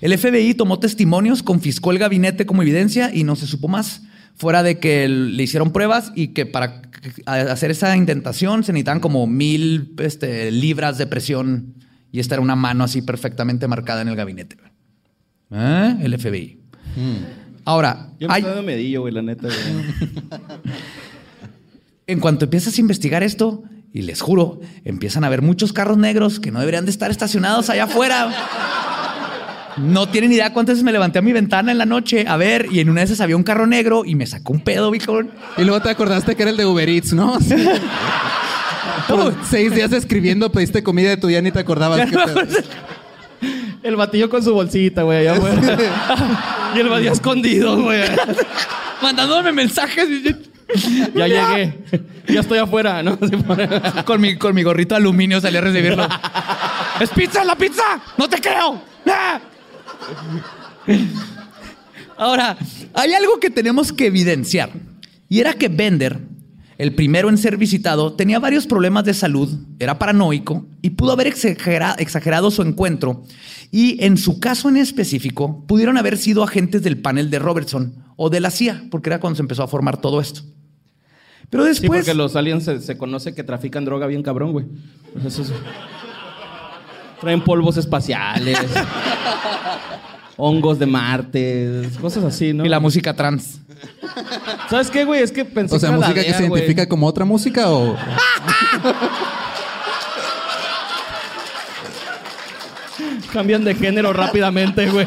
El FBI tomó testimonios, confiscó el gabinete como evidencia y no se supo más. Fuera de que le hicieron pruebas y que para hacer esa indentación se necesitaban como mil este, libras de presión y esta era una mano así perfectamente marcada en el gabinete. ¿Eh? El FBI. Ahora, Yo me hay- estoy dando medillo, güey, la neta, güey. [LAUGHS] en cuanto empiezas a investigar esto, y les juro, empiezan a ver muchos carros negros que no deberían de estar estacionados allá afuera. No tienen idea cuántas veces me levanté a mi ventana en la noche a ver, y en una de esas había un carro negro y me sacó un pedo, Bicón. Y luego te acordaste que era el de Uber Eats, ¿no? Sí. [LAUGHS] Por seis días escribiendo, pediste comida de tu día ni te acordabas. qué pedo. El batillo con su bolsita, güey, allá [LAUGHS] y el batillo escondido, güey. Mandándome mensajes Ya llegué. Ya estoy afuera, ¿no? Con mi, con mi gorrito de aluminio salí a recibirlo. [LAUGHS] ¡Es pizza, la pizza! ¡No te creo! ¡Ah! Ahora, hay algo que tenemos que evidenciar. Y era que Bender, el primero en ser visitado, tenía varios problemas de salud, era paranoico y pudo haber exagera- exagerado su encuentro. Y en su caso en específico, pudieron haber sido agentes del panel de Robertson o de la CIA, porque era cuando se empezó a formar todo esto. Pero Sí, después... porque los aliens se, se conoce que trafican droga bien cabrón, güey. Pues eso es- Traen polvos espaciales. [LAUGHS] hongos de Marte, cosas así, ¿no? Y la música trans. ¿Sabes qué, güey? Es que pensé O sea, que era la música que se güey. identifica como otra música o. Cambian de género rápidamente, güey.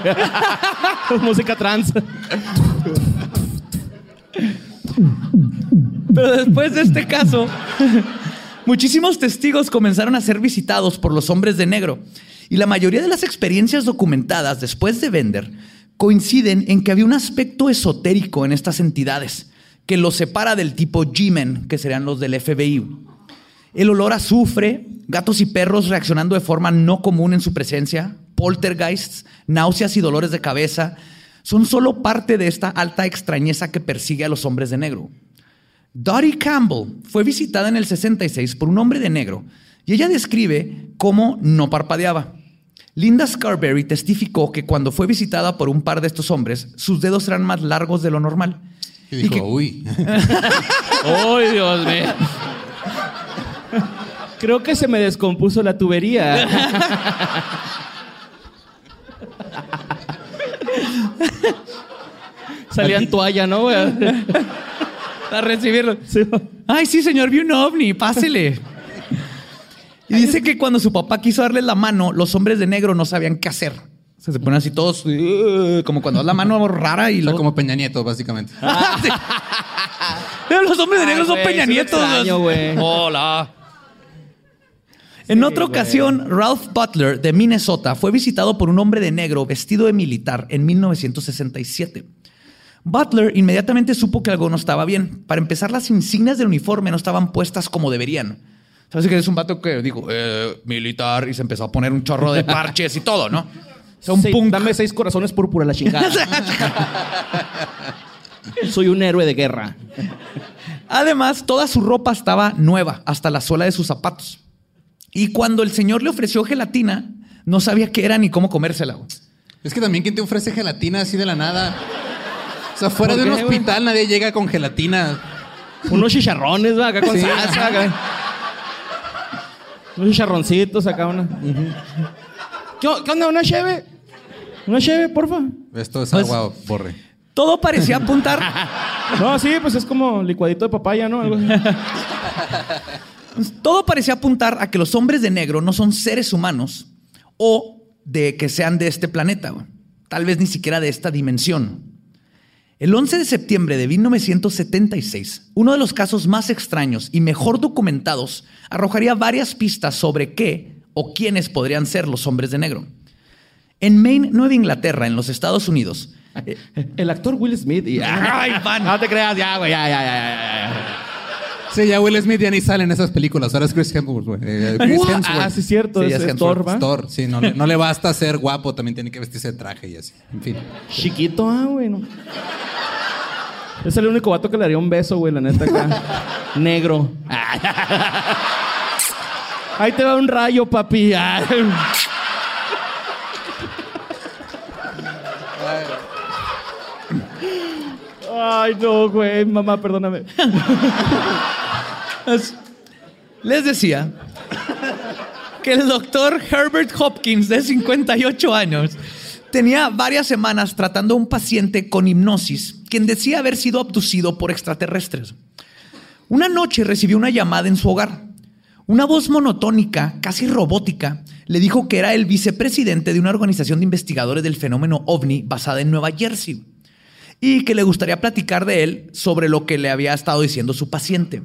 [LAUGHS] Música trans. Pero después de este caso, muchísimos testigos comenzaron a ser visitados por los hombres de negro. Y la mayoría de las experiencias documentadas después de Bender coinciden en que había un aspecto esotérico en estas entidades que los separa del tipo G-Men, que serían los del FBI. El olor a azufre, gatos y perros reaccionando de forma no común en su presencia, poltergeists, náuseas y dolores de cabeza, son solo parte de esta alta extrañeza que persigue a los hombres de negro. Dottie Campbell fue visitada en el 66 por un hombre de negro y ella describe cómo no parpadeaba. Linda Scarberry testificó que cuando fue visitada por un par de estos hombres, sus dedos eran más largos de lo normal. Y dijo, que- uy. [LAUGHS] ¡Ay, Dios mío! Creo que se me descompuso la tubería. Salían toalla, ¿no, güey? [LAUGHS] A recibirlo. Sí. Ay, sí, señor, vi un ovni, pásele. Y dice que cuando su papá quiso darle la mano, los hombres de negro no sabían qué hacer. O sea, se ponen así todos, "Ugh", como cuando das la mano rara y O sea, luego... como Peña Nieto, básicamente. [LAUGHS] Sí. Pero los hombres de negro Ay, son güey, Peña lo güey. Hola. En otra ocasión, Ralph Butler de Minnesota fue visitado por un hombre de negro vestido de militar en 1967. Butler inmediatamente supo que algo no estaba bien. Para empezar, las insignias del uniforme no estaban puestas como deberían. ¿Sabes que es un vato que dijo, eh, militar, y se empezó a poner un chorro de parches y todo, ¿no? O sea, un Sí, punk. Dame seis corazones púrpura, la chingada. [LAUGHS] Soy un héroe de guerra. Además, toda su ropa estaba nueva, hasta la suela de sus zapatos. Y cuando el señor le ofreció gelatina, no sabía qué era ni cómo comérsela. güey. Es que también, ¿quién te ofrece gelatina así de la nada? O sea, fuera de ¿Por un güey? hospital nadie llega con gelatina. Unos chicharrones, ¿va? Acá con Sí. salsa. acá. Unos chicharroncitos acá. Una. ¿Qué, qué onda? ¿Una cheve? ¿Una cheve, porfa? Esto es Pues- agua, borre. Todo parecía apuntar. [LAUGHS] No, sí, pues es como licuadito de papaya, ¿no? Algo así. todo parecía apuntar a que los hombres de negro no son seres humanos o de que sean de este planeta. güey. tal vez ni siquiera de esta dimensión. El 11 de septiembre de 1976, uno de los casos más extraños y mejor documentados arrojaría varias pistas sobre qué o quiénes podrían ser los hombres de negro. En Maine, Nueva Inglaterra, en los Estados Unidos, [LAUGHS] eh, El actor Will Smith y... Ay, van. [LAUGHS] No te creas, ya, güey, ya, ya, ya, ya, ya. Sí, ya Will Smith ya ni sale en esas películas. Ahora es Chris Hemsworth, güey. Eh, Chris What? Hemsworth. Ah, sí, cierto, Sí, es, es es Hemsworth. Thor, ¿va? Thor, sí, no, le- no le basta ser guapo, también tiene que vestirse de traje y así. En fin. Chiquito, ah, güey. no. Es el único vato que le daría un beso, güey, la neta acá. [LAUGHS] Negro. [LAUGHS] Ahí te va un rayo, papi. Ay. [LAUGHS] Ay, no, güey. Mamá, perdóname. Les decía que el doctor Herbert Hopkins, de 58 años, tenía varias semanas tratando a un paciente con hipnosis, quien decía haber sido abducido por extraterrestres. Una noche recibió una llamada en su hogar. Una voz monotónica, casi robótica, le dijo que era el vicepresidente de una organización de investigadores del fenómeno ovni basada en Nueva Jersey y que le gustaría platicar de él sobre lo que le había estado diciendo su paciente.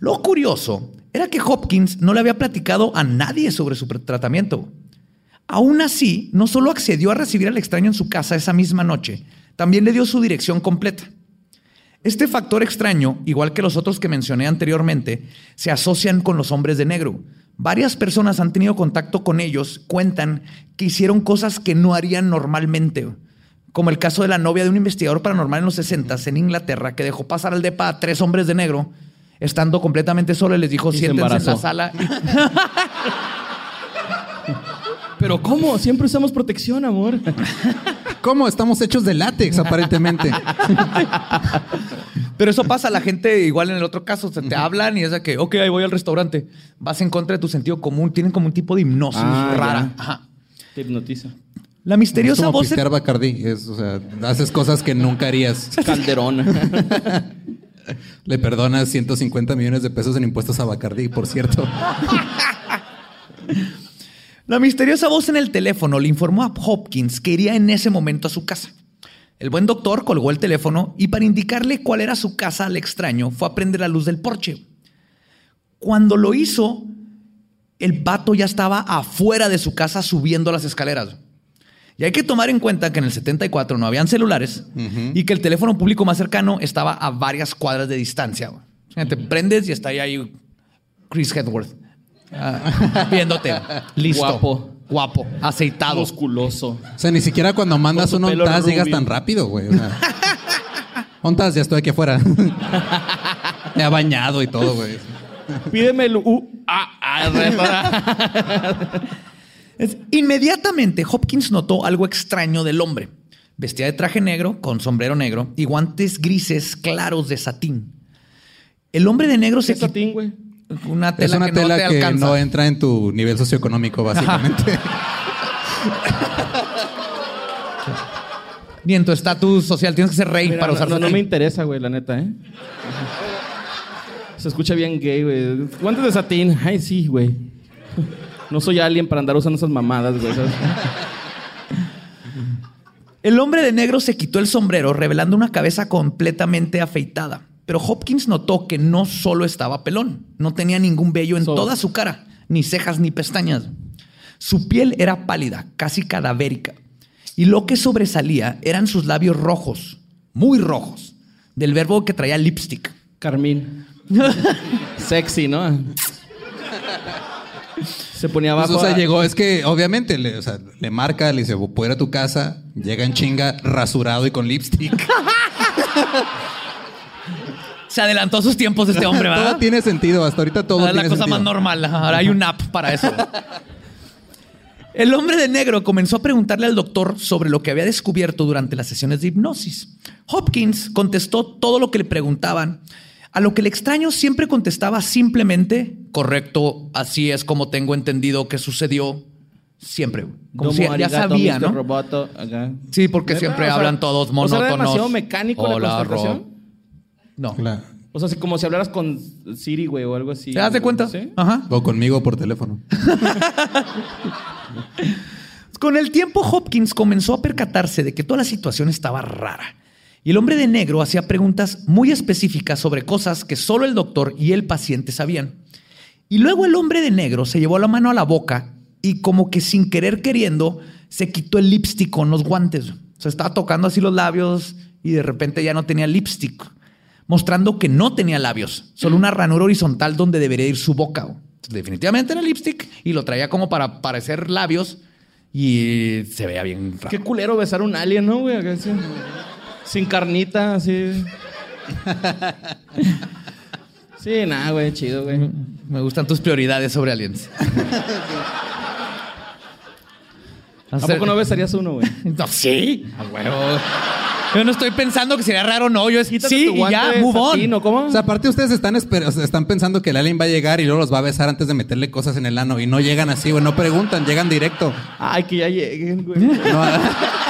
Lo curioso era que Hopkins no le había platicado a nadie sobre su tratamiento. Aún así, no solo accedió a recibir al extraño en su casa esa misma noche, también le dio su dirección completa. Este factor extraño, igual que los otros que mencioné anteriormente, se asocian con los hombres de negro. Varias personas han tenido contacto con ellos, cuentan que hicieron cosas que no harían normalmente, como el caso de la novia de un investigador paranormal en los 60 en Inglaterra que dejó pasar al depa a tres hombres de negro, estando completamente solo y les dijo Y se siéntense en la sala. [LAUGHS] Pero ¿cómo? Siempre usamos protección, amor. ¿Cómo? Estamos hechos de látex, aparentemente. [LAUGHS] Pero eso pasa, la gente igual en el otro caso, se te hablan y es de que, ok, ahí voy al restaurante. Vas en contra de tu sentido común, tienen como un tipo de hipnosis Ah, rara. Ajá. Te hipnotiza. La Es misteriosa como voz... pistear Bacardí. Es, o sea, haces cosas que nunca harías. [LAUGHS] Calderón. [LAUGHS] Le perdonas 150 millones de pesos en impuestos a Bacardí, por cierto. La misteriosa voz en el teléfono le informó a Hopkins que iría en ese momento a su casa. El buen doctor colgó el teléfono y para indicarle cuál era su casa al extraño fue a prender la luz del porche. Cuando lo hizo, el vato ya estaba afuera de su casa subiendo las escaleras. Y hay que tomar en cuenta que en el 74 no habían celulares y que el teléfono público más cercano estaba a varias cuadras de distancia. güey. O sea, te prendes y está ahí, ahí Chris Hedworth ah, viéndote. [LAUGHS] Listo. Guapo. Guapo. Aceitado. Musculoso. O sea, ni siquiera cuando mandas un ONTAS llegas tan rápido, güey. O sea, [LAUGHS] ONTAS, ya estoy aquí afuera. [LAUGHS] Me ha bañado y todo, güey. Pídeme el U. Ah, ah, Inmediatamente Hopkins notó algo extraño del hombre. Vestía de traje negro, con sombrero negro y guantes grises claros de satín. El hombre de negro se ¿Qué satín, güey? una Es tela una que no tela te que alcanza. no entra en tu nivel socioeconómico, básicamente. [LAUGHS] Ni en tu estatus social tienes que ser rey Mira, para no, usar no, no me interesa, güey, la neta, ¿eh? Se escucha bien gay, güey. Guantes de satín. Ay, sí, güey. No soy alien para andar usando esas mamadas, güey. ¿sabes? El hombre de negro se quitó el sombrero, revelando una cabeza completamente afeitada. Pero Hopkins notó que no solo estaba pelón, no tenía ningún vello en So- toda su cara, ni cejas ni pestañas. Su piel era pálida, casi cadavérica, y lo que sobresalía eran sus labios rojos, muy rojos, del verbo que traía lipstick. Carmín. [LAUGHS] Sexy, ¿no? Se ponía Pues, abajo. o sea, a- llegó, es que obviamente le, o sea, le marca, le dice, puedo ir a tu casa, llega en chinga, rasurado y con lipstick. [LAUGHS] Se adelantó a sus tiempos este hombre, todo ¿verdad? tiene sentido, hasta ahorita todo Ahora es la tiene cosa más sentido. normal. Ahora hay un app para eso. [LAUGHS] El hombre de negro comenzó a preguntarle al doctor sobre lo que había descubierto durante las sesiones de hipnosis. Hopkins contestó todo lo que le preguntaban, a lo que el extraño siempre contestaba simplemente, correcto, así es como tengo entendido que sucedió siempre. Como Domo si ya sabía. ¿no? Roboto. Sí, porque siempre O sea, hablan todos o sea, ¿era monótonos. demasiado mecánico la Hola, constatación? Rob. No. Claro. O sea, así como si hablaras con Siri, güey, o algo así. ¿Te das de cuenta? ¿Sí? Ajá. O conmigo por teléfono. [LAUGHS] Con el tiempo, Hopkins comenzó a percatarse de que toda la situación estaba rara. Y el hombre de negro hacía preguntas muy específicas sobre cosas que solo el doctor y el paciente sabían. Y luego el hombre de negro se llevó la mano a la boca y como que sin querer queriendo se quitó el lipstick con los guantes. O sea, estaba tocando así los labios y de repente ya no tenía lipstick, mostrando que no tenía labios, solo una ranura horizontal donde debería ir su boca. Entonces, definitivamente era lipstick y lo traía como para parecer labios y se veía bien raro. Qué culero besar un alien, ¿no, güey? Sin carnita, así. Sí, nada, güey, chido, güey. Me gustan tus prioridades sobre aliens. ¿A poco no besarías uno, güey? [LAUGHS] No, sí, a huevo. Yo no estoy pensando que sería raro, no. Yo es Quítate sí tu y ya, de move on. satín, ¿o ¿Cómo? O sea, aparte ustedes están, esper- o sea, están pensando que el alien va a llegar y luego los va a besar antes de meterle cosas en el ano. Y no llegan así, güey. No preguntan, llegan directo. Ay, que ya lleguen, güey. No, [LAUGHS]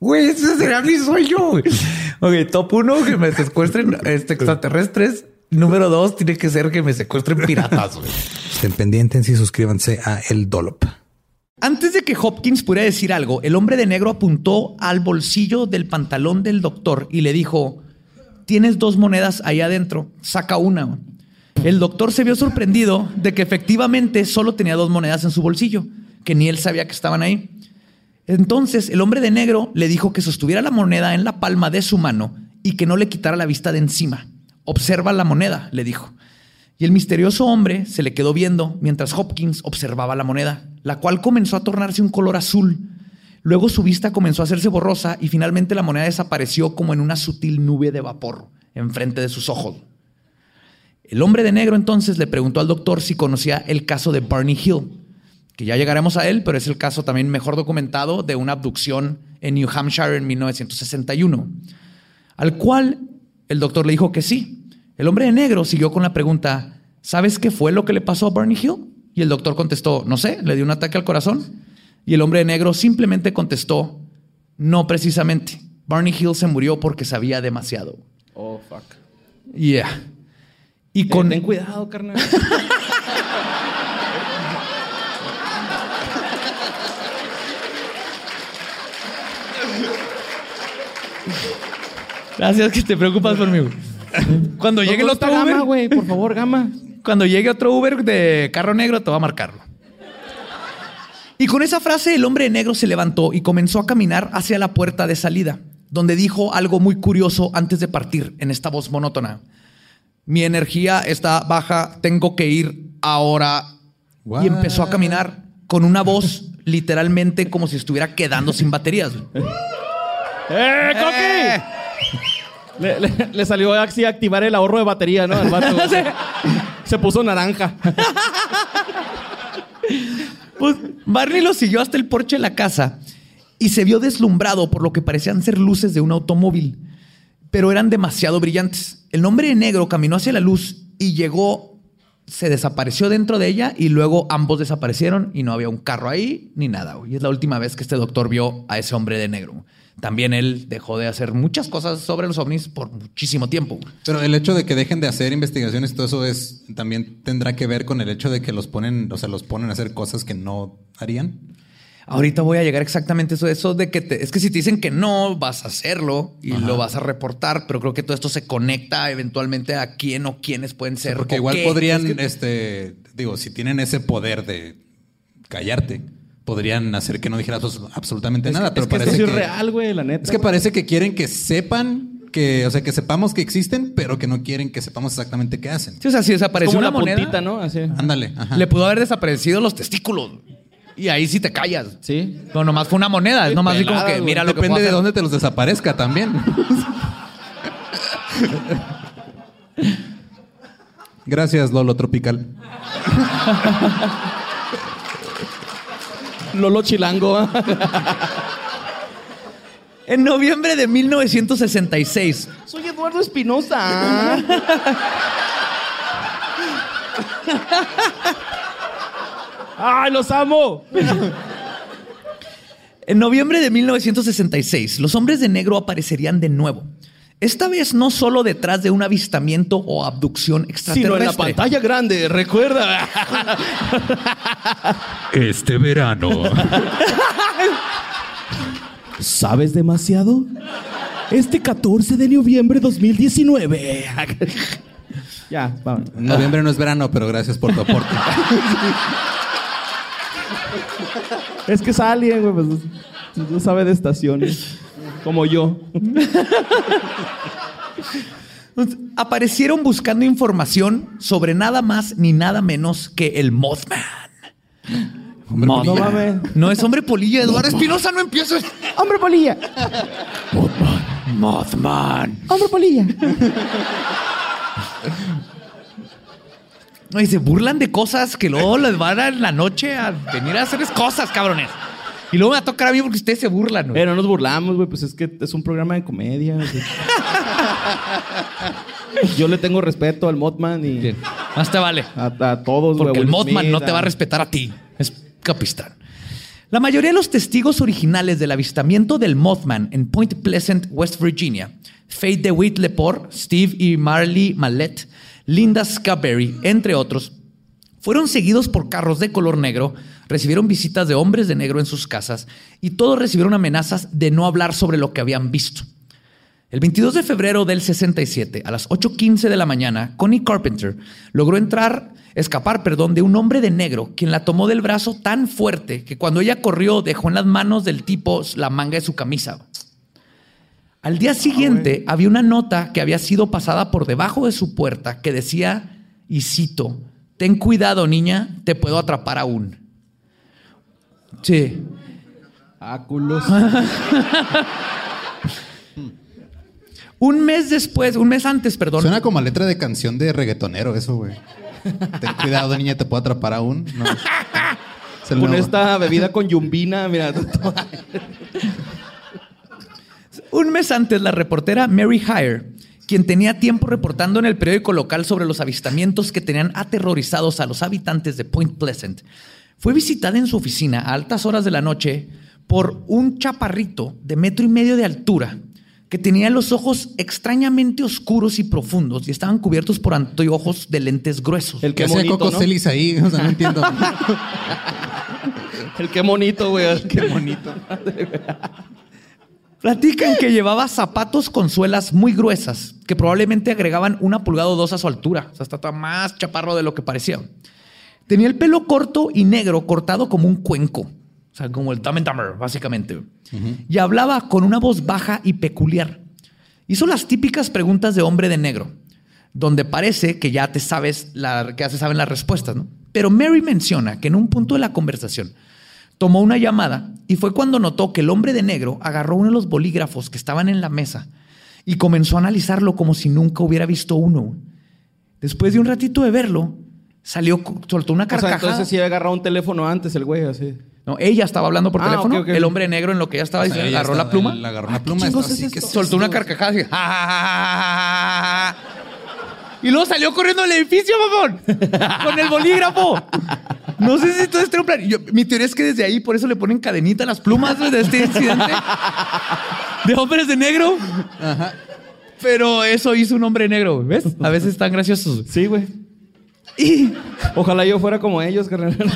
Güey, ese será mi sueño. güey. Ok, top uno, que me secuestren este, extraterrestres. Número dos, tiene que ser que me secuestren piratas. güey. Estén pendientes y suscríbanse a El Dollop. Antes de que Hopkins pudiera decir algo, el hombre de negro apuntó al bolsillo del pantalón del doctor y le dijo, tienes dos monedas ahí adentro, saca una. güey". El doctor se vio sorprendido de que efectivamente solo tenía dos monedas en su bolsillo, que ni él sabía que estaban ahí. Entonces el hombre de negro le dijo que sostuviera la moneda en la palma de su mano y que no le quitara la vista de encima. Observa la moneda, le dijo. Y el misterioso hombre se le quedó viendo mientras Hopkins observaba la moneda, la cual comenzó a tornarse un color azul. Luego su vista comenzó a hacerse borrosa y finalmente la moneda desapareció como en una sutil nube de vapor enfrente de sus ojos. El hombre de negro entonces le preguntó al doctor si conocía el caso de Barney Hill, que ya llegaremos a él, pero es el caso también mejor documentado de una abducción en New Hampshire en 1961, al cual el doctor le dijo que sí. El hombre de negro siguió con la pregunta, ¿sabes qué fue lo que le pasó a Barney Hill? Y el doctor contestó, no sé, le dio un ataque al corazón. Y el hombre de negro simplemente contestó, no precisamente. Barney Hill se murió porque sabía demasiado. Oh, fuck. Yeah. Y Con... con... Ten cuidado, carnal. [LAUGHS] Gracias que te preocupas por mí. güey. Cuando llegue el otro Uber, gama, güey, por favor, gama. cuando llegue otro Uber de carro negro, te va a marcarlo. Y con esa frase, el hombre negro se levantó y comenzó a caminar hacia la puerta de salida, donde dijo algo muy curioso antes de partir en esta voz monótona. Mi energía está baja, tengo que ir ahora. What? Y empezó a caminar con una voz literalmente como si estuviera quedando sin baterías. ¡Eh, Coqui! Le, le- le salió así a activar el ahorro de batería, ¿no? Al vato. [LAUGHS] Se puso naranja. Pues Barney lo siguió hasta el porche de la casa y se vio deslumbrado por lo que parecían ser luces de un automóvil, pero eran demasiado brillantes. El hombre de negro caminó hacia la luz y llegó, se desapareció dentro de ella y luego ambos desaparecieron y no había un carro ahí ni nada. Y es la última vez que este doctor vio a ese hombre de negro. También él dejó de hacer muchas cosas sobre los ovnis por muchísimo tiempo. Pero el hecho de que dejen de hacer investigaciones todo eso es también tendrá que ver con el hecho de que los ponen, o sea, los ponen a hacer cosas que no harían. Ahorita voy a llegar exactamente a eso, eso de que te- es que si te dicen que no, vas a hacerlo y lo vas a reportar, pero creo que todo esto se conecta eventualmente a quién o quiénes pueden ser. Porque o igual qué. podrían, Es que- este, digo, si tienen ese poder de callarte, podrían hacer que no dijeras abs- absolutamente nada. Pero es que parece que es real, güey, la neta. es que parece que quieren que sepan que, o sea, que sepamos que existen, pero que no quieren que sepamos exactamente qué hacen. Sí, o sea, si desapareció Como una la moneda, puntita, ¿no? Así. Ándale. ajá. le pudo haber desaparecido los testículos. Y ahí sí te callas. Sí. No, nomás fue una moneda. Es nomás así como que mira lo que Depende de dónde te los desaparezca también. [LAUGHS] Gracias, Lolo Tropical. [LAUGHS] Lolo Chilango. [LAUGHS] En noviembre de 1966, Soy Eduardo Espinosa. [LAUGHS] ¡Ay, los amo! En noviembre de 1966, los hombres de negro aparecerían de nuevo. Esta vez no solo detrás de un avistamiento o abducción Sino extraterrestre. en la pantalla grande, recuerda. Este verano. ¿Sabes demasiado? Este 14 de noviembre de 2019. ya, vamos. Noviembre no es verano, pero gracias por tu aporte. Es que es alguien, güey, pues no sabe de estaciones. Como yo. Aparecieron buscando información sobre nada más ni nada menos que el Mothman. Hombre, No mames. No es hombre polilla, Eduardo Espinosa, no empieces. ¡Hombre polilla! Mothman. ¡Hombre polilla! No, y se burlan de cosas que luego les van a en la noche a venir a hacerles cosas, cabrones. Y luego me va a tocar a mí porque ustedes se burlan. güey. Pero no nos burlamos, güey, pues es que es un programa de comedia. güey. [LAUGHS] Yo le tengo respeto al Mothman y Bien, más te vale. a, a todos, güey. Porque el Will Mothman Smith, no te va a respetar a ti. Es capistán. La mayoría de los testigos originales del avistamiento del Mothman en Point Pleasant, West Virginia, Faye DeWitt Lepore, Steve y Marley Mallet, Linda Scaberry, entre otros, fueron seguidos por carros de color negro, recibieron visitas de hombres de negro en sus casas y todos recibieron amenazas de no hablar sobre lo que habían visto. El 22 de febrero del 67, a las 8.15 de la mañana, Connie Carpenter logró entrar, escapar, perdón, de un hombre de negro, quien la tomó del brazo tan fuerte que cuando ella corrió dejó en las manos del tipo la manga de su camisa. Al día siguiente había una nota que había sido pasada por debajo de su puerta que decía, y cito, ten cuidado niña, te puedo atrapar aún. Sí. Ah, culos. [LAUGHS] Un mes después, un mes antes, perdón. Suena como a letra de canción de reggaetonero eso, güey. Ten cuidado, niña, te puedo atrapar aún. No. Es el Con nuevo. esta bebida con yumbina, mira. [LAUGHS] Un mes antes, la reportera Mary Hire, quien tenía tiempo reportando en el periódico local sobre los avistamientos que tenían aterrorizados a los habitantes de Point Pleasant, fue visitada en su oficina a altas horas de la noche por un chaparrito de metro y medio de altura que tenía los ojos extrañamente oscuros y profundos y estaban cubiertos por anteojos de lentes gruesos. El ¿Qué que bonito, Coco ¿no? Celis ahí? O sea, no entiendo. [LAUGHS] El qué bonito, güey. Qué bonito. [LAUGHS] Platican que llevaba zapatos con suelas muy gruesas, que probablemente agregaban una pulgada o dos a su altura. O sea, estaba más chaparro de lo que parecía. Tenía el pelo corto y negro, cortado como un cuenco. O sea, como el Dumb and Dumber, básicamente. Y hablaba con una voz baja y peculiar. Hizo las típicas preguntas de hombre de negro, donde parece que ya te sabes, la, que ya se saben las respuestas, ¿no? Pero Mary menciona que en un punto de la conversación tomó una llamada y fue cuando notó que el hombre de negro agarró uno de los bolígrafos que estaban en la mesa y comenzó a analizarlo como si nunca hubiera visto uno. Después de un ratito de verlo, salió, soltó una O sea, carcajada. entonces sí había agarrado un teléfono antes el güey, así. No, ella estaba hablando por Ah, teléfono. El hombre negro en lo que ella estaba O sea, diciendo, ella agarró estaba- la pluma. él agarró Ah, una ¿qué pluma. chingos estaba es así, ¿qué esto? es soltó una carcajada así. "Ja, ja, ja, ja, ja, ja". Y luego salió corriendo al edificio, mamón. Con el bolígrafo. No sé si todo este era un plan. Yo- mi teoría es que desde ahí por eso le ponen cadenita a las plumas güey, de este incidente. De hombres de negro. Pero eso hizo un hombre negro, ¿ves? A veces están graciosos. Sí, güey. Y Ojalá yo fuera como ellos, carnal. [LAUGHS]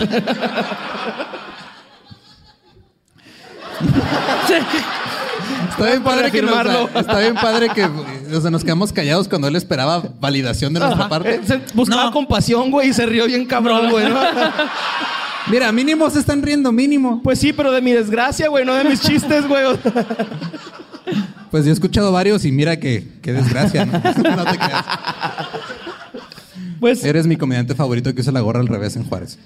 Está bien [LAUGHS] padre que nos, está bien padre que o sea, nos quedamos callados cuando él esperaba validación de nuestra parte. Eh, se buscaba No. compasión, güey, y se rió bien cabrón, güey, ¿no? [LAUGHS] Mira, mínimo se están riendo, mínimo. Pues sí, pero de mi desgracia, güey, no de mis chistes, güey. [LAUGHS] Pues yo he escuchado varios y mira que qué desgracia, ¿no? No te creas. Pues Eres mi comediante favorito que usa la gorra al revés en Juárez.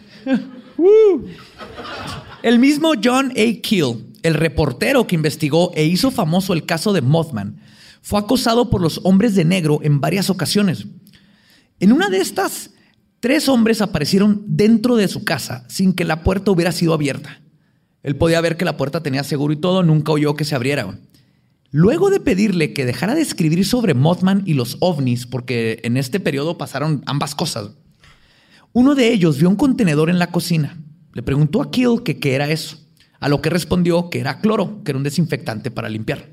el mismo John A. Keel, el reportero que investigó e hizo famoso el caso de Mothman, fue acosado por los hombres de negro en varias ocasiones. En una de estas, tres hombres aparecieron dentro de su casa sin que la puerta hubiera sido abierta. Él podía ver que la puerta tenía seguro y todo, nunca oyó que se abriera. Luego de pedirle que dejara de escribir sobre Mothman y los ovnis, porque en este periodo pasaron ambas cosas, uno de ellos vio un contenedor en la cocina. Le preguntó a Kill que qué era eso, a lo que respondió que era cloro, que era un desinfectante para limpiar.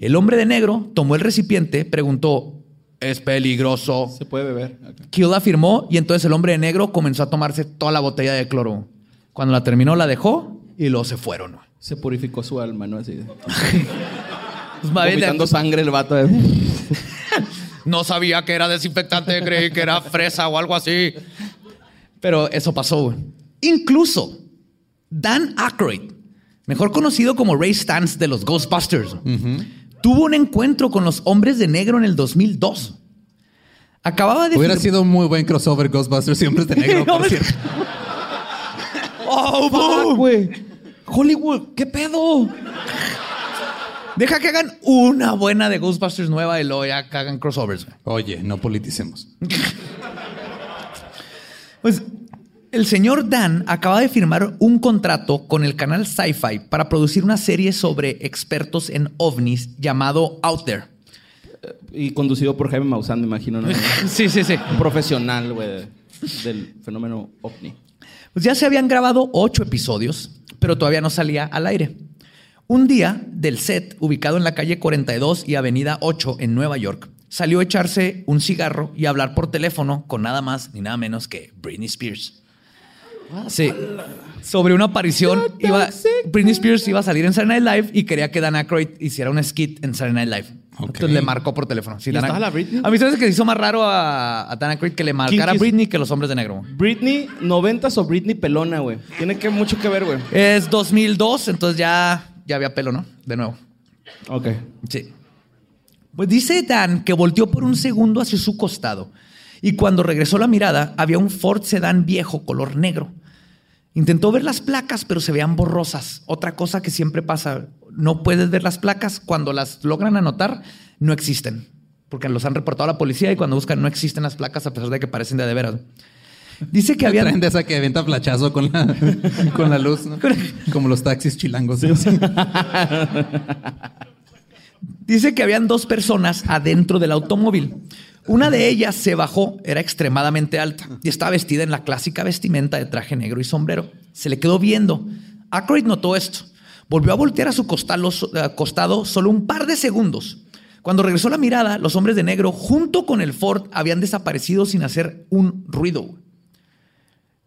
El hombre de negro tomó el recipiente, preguntó, ¿es peligroso? Se puede beber. Ok. Kill afirmó y entonces el hombre de negro comenzó a tomarse toda la botella de cloro. Cuando la terminó, la dejó y luego se fueron. Se purificó su alma, ¿no? Así. [LAUGHS] Pues, sangre el vato. de- [LAUGHS] No sabía que era desinfectante, creí que era fresa o algo así. Pero eso pasó. Incluso Dan Aykroyd, mejor conocido como Ray Stantz de los Ghostbusters, tuvo un encuentro con los hombres de negro en el 2002. Acababa de Hubiera sido un muy buen crossover Ghostbusters y hombres de negro, [LAUGHS] por cierto. [LAUGHS] ¡Oh, güey. Hollywood, ¿qué pedo? Deja que hagan una buena de Ghostbusters nueva y luego ya que hagan crossovers. Oye, no politicemos. Pues el señor Dan acaba de firmar un contrato con el canal Sci-Fi para producir una serie sobre expertos en ovnis llamado Out There. Y conducido por Jaime Maussan, me imagino, ¿no? [LAUGHS] Sí, sí, sí. Un profesional, güey, del fenómeno ovni. Pues ya se habían grabado ocho episodios, pero todavía no salía al aire. Un día, del set, ubicado en la calle 42 y avenida 8 en Nueva York, salió a echarse un cigarro y a hablar por teléfono con nada más ni nada menos que Britney Spears. Sí. Sobre una aparición, iba, Britney Spears iba a salir en Saturday Night Live y quería que Dan Aykroyd hiciera un skit en Saturday Night Live. Entonces le marcó por teléfono. Sí, ¿Y la Britney? A mí se me hace que se hizo más raro a, a Dan Aykroyd que le marcara a? Britney que los hombres de negro. Britney, noventas o Britney pelona, güey. Tiene que mucho que ver, güey. Es 2002, entonces ya, ya había pelo, ¿no? De nuevo. Ok. Sí. Pues dice Dan que volteó por un segundo hacia su costado y cuando regresó la mirada había un Ford Sedan viejo color negro. Intentó ver las placas, pero se veían borrosas. Otra cosa que siempre pasa, no puedes ver las placas, cuando las logran anotar, no existen. Porque los han reportado a la policía y cuando buscan no existen las placas a pesar de que parecen de, de veras. Dice que había... De esa que avienta flachazo con la, [LAUGHS] con la luz, ¿no? Como los taxis chilangos. Dice que habían dos personas adentro del automóvil. Una de ellas se bajó, era extremadamente alta y estaba vestida en la clásica vestimenta de traje negro y sombrero. Se le quedó viendo. Aykroyd notó esto. Volvió a voltear a su costalo- eh, costado solo un par de segundos. Cuando regresó la mirada, los hombres de negro, junto con el Ford, habían desaparecido sin hacer un ruido.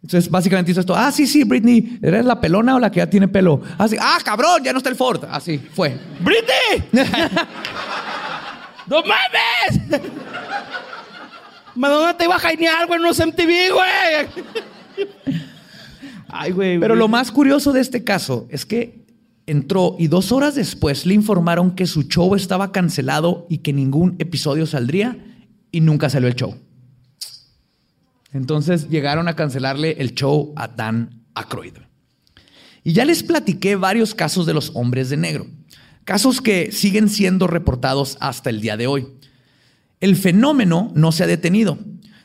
Entonces, básicamente hizo esto. Ah, sí, sí, Britney, ¿eres la pelona o la que ya tiene pelo? Así, ah, cabrón, ya no está el Ford. Así fue. ¡Britney! [LAUGHS] ¡No mames! Madonna te iba a jainear, güey, en unos MTV, güey. Ay, güey. Pero güey. lo más curioso de este caso es que entró y dos horas después le informaron que su show estaba cancelado y que ningún episodio saldría y nunca salió el show. Entonces llegaron a cancelarle el show a Dan Aykroyd. Y ya les platiqué varios casos de los hombres de negro, casos que siguen siendo reportados hasta el día de hoy. El fenómeno no se ha detenido.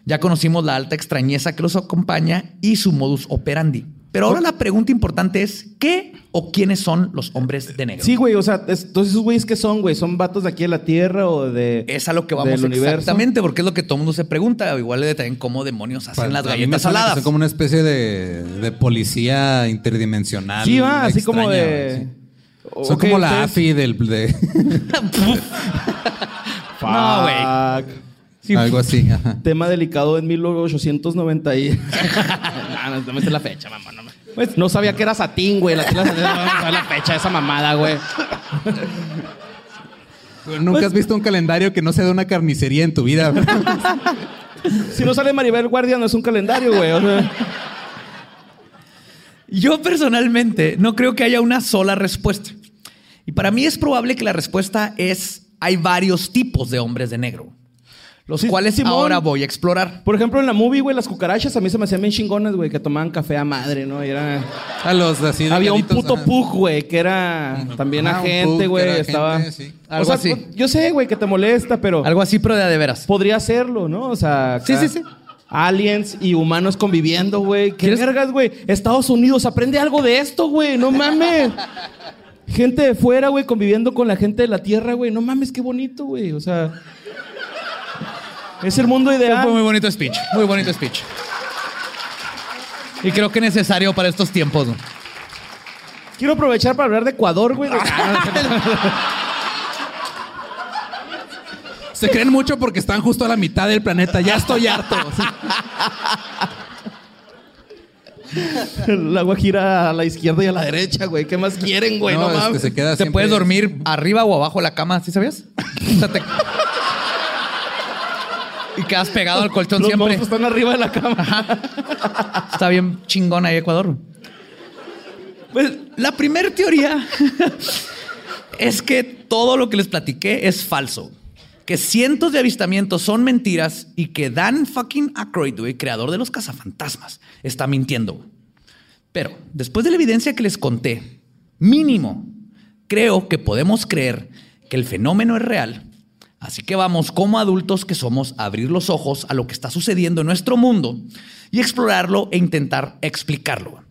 Ya conocimos la alta extrañeza que los acompaña y su modus operandi. Pero ahora la pregunta importante es, ¿qué o quiénes son los hombres de negro? Sí, güey, o sea, es- entonces esos güeyes que son, güey, son vatos de aquí de la Tierra o de. Es a lo que vamos del universo? exactamente, porque es lo que todo el mundo se pregunta. Igual de también cómo demonios hacen las A mí me galletas saladas. Son como una especie de, de policía interdimensional. Sí, va, así como de. sí. Son como la ustedes- AFI del, de [LAUGHS] [LAUGHS] No, güey. Fuck. Sí. algo así. ajá. Tema delicado en 1890 y... [LAUGHS] no, no, no me sé la fecha, mamá. No, me- Pues- no sabía que era satín, güey. La tela satín, no me sabía la fecha de esa mamada, güey. Nunca has visto un calendario que no sea de una carnicería en tu vida. ¿verdad? [LAUGHS] Si no sale Maribel Guardia, no es un calendario, güey. O sea, Yo personalmente no creo que haya una sola respuesta. Y para mí es probable que la respuesta es hay varios tipos de hombres de negro, los Sí, cuales Simón. ahora voy a explorar. Por ejemplo, en la movie, güey, las cucarachas a mí se me hacían bien chingonas, güey, que tomaban café a madre, ¿no? Y era... A los así Había un puto ajá. pug, güey, que era también agente, güey. Estaba. sí. O Algo sea, así. Yo sé, güey, que te molesta, pero Algo así, pero de de veras. podría hacerlo, ¿no? O sea. Sí, acá, sí, sí. Aliens y humanos conviviendo, güey. ¿Qué ¿Quieres- vergas, güey? Estados Unidos, aprende algo de esto, güey. No mames. Gente de fuera, güey, conviviendo con la gente de la Tierra, güey. No mames, qué bonito, güey. O sea. Es el mundo Fue ideal. muy bonito speech, muy bonito speech. Y creo que necesario para estos tiempos. ¿no? Quiero aprovechar para hablar de Ecuador, güey. [LAUGHS] Se creen mucho porque están justo a la mitad del planeta. Ya estoy harto. El agua gira a la izquierda y a la derecha, güey. ¿Qué más quieren, güey? No, No, es que mames. se queda Te siempre- puedes dormir arriba o abajo de la cama, ¿sí sabías? O sea, te- Y quedas pegado al colchón Los siempre. monstruos están arriba de la cama. Está bien chingón ahí Ecuador. Pues la primera teoría [LAUGHS] es que todo lo que les platiqué es falso. Que cientos de avistamientos son mentiras y que Dan fucking Aykroyd, güey, creador de los cazafantasmas, está mintiendo. Pero después de la evidencia que les conté, mínimo, creo que podemos creer que el fenómeno es real. Así que vamos como adultos que somos a abrir los ojos a lo que está sucediendo en nuestro mundo y explorarlo e intentar explicarlo.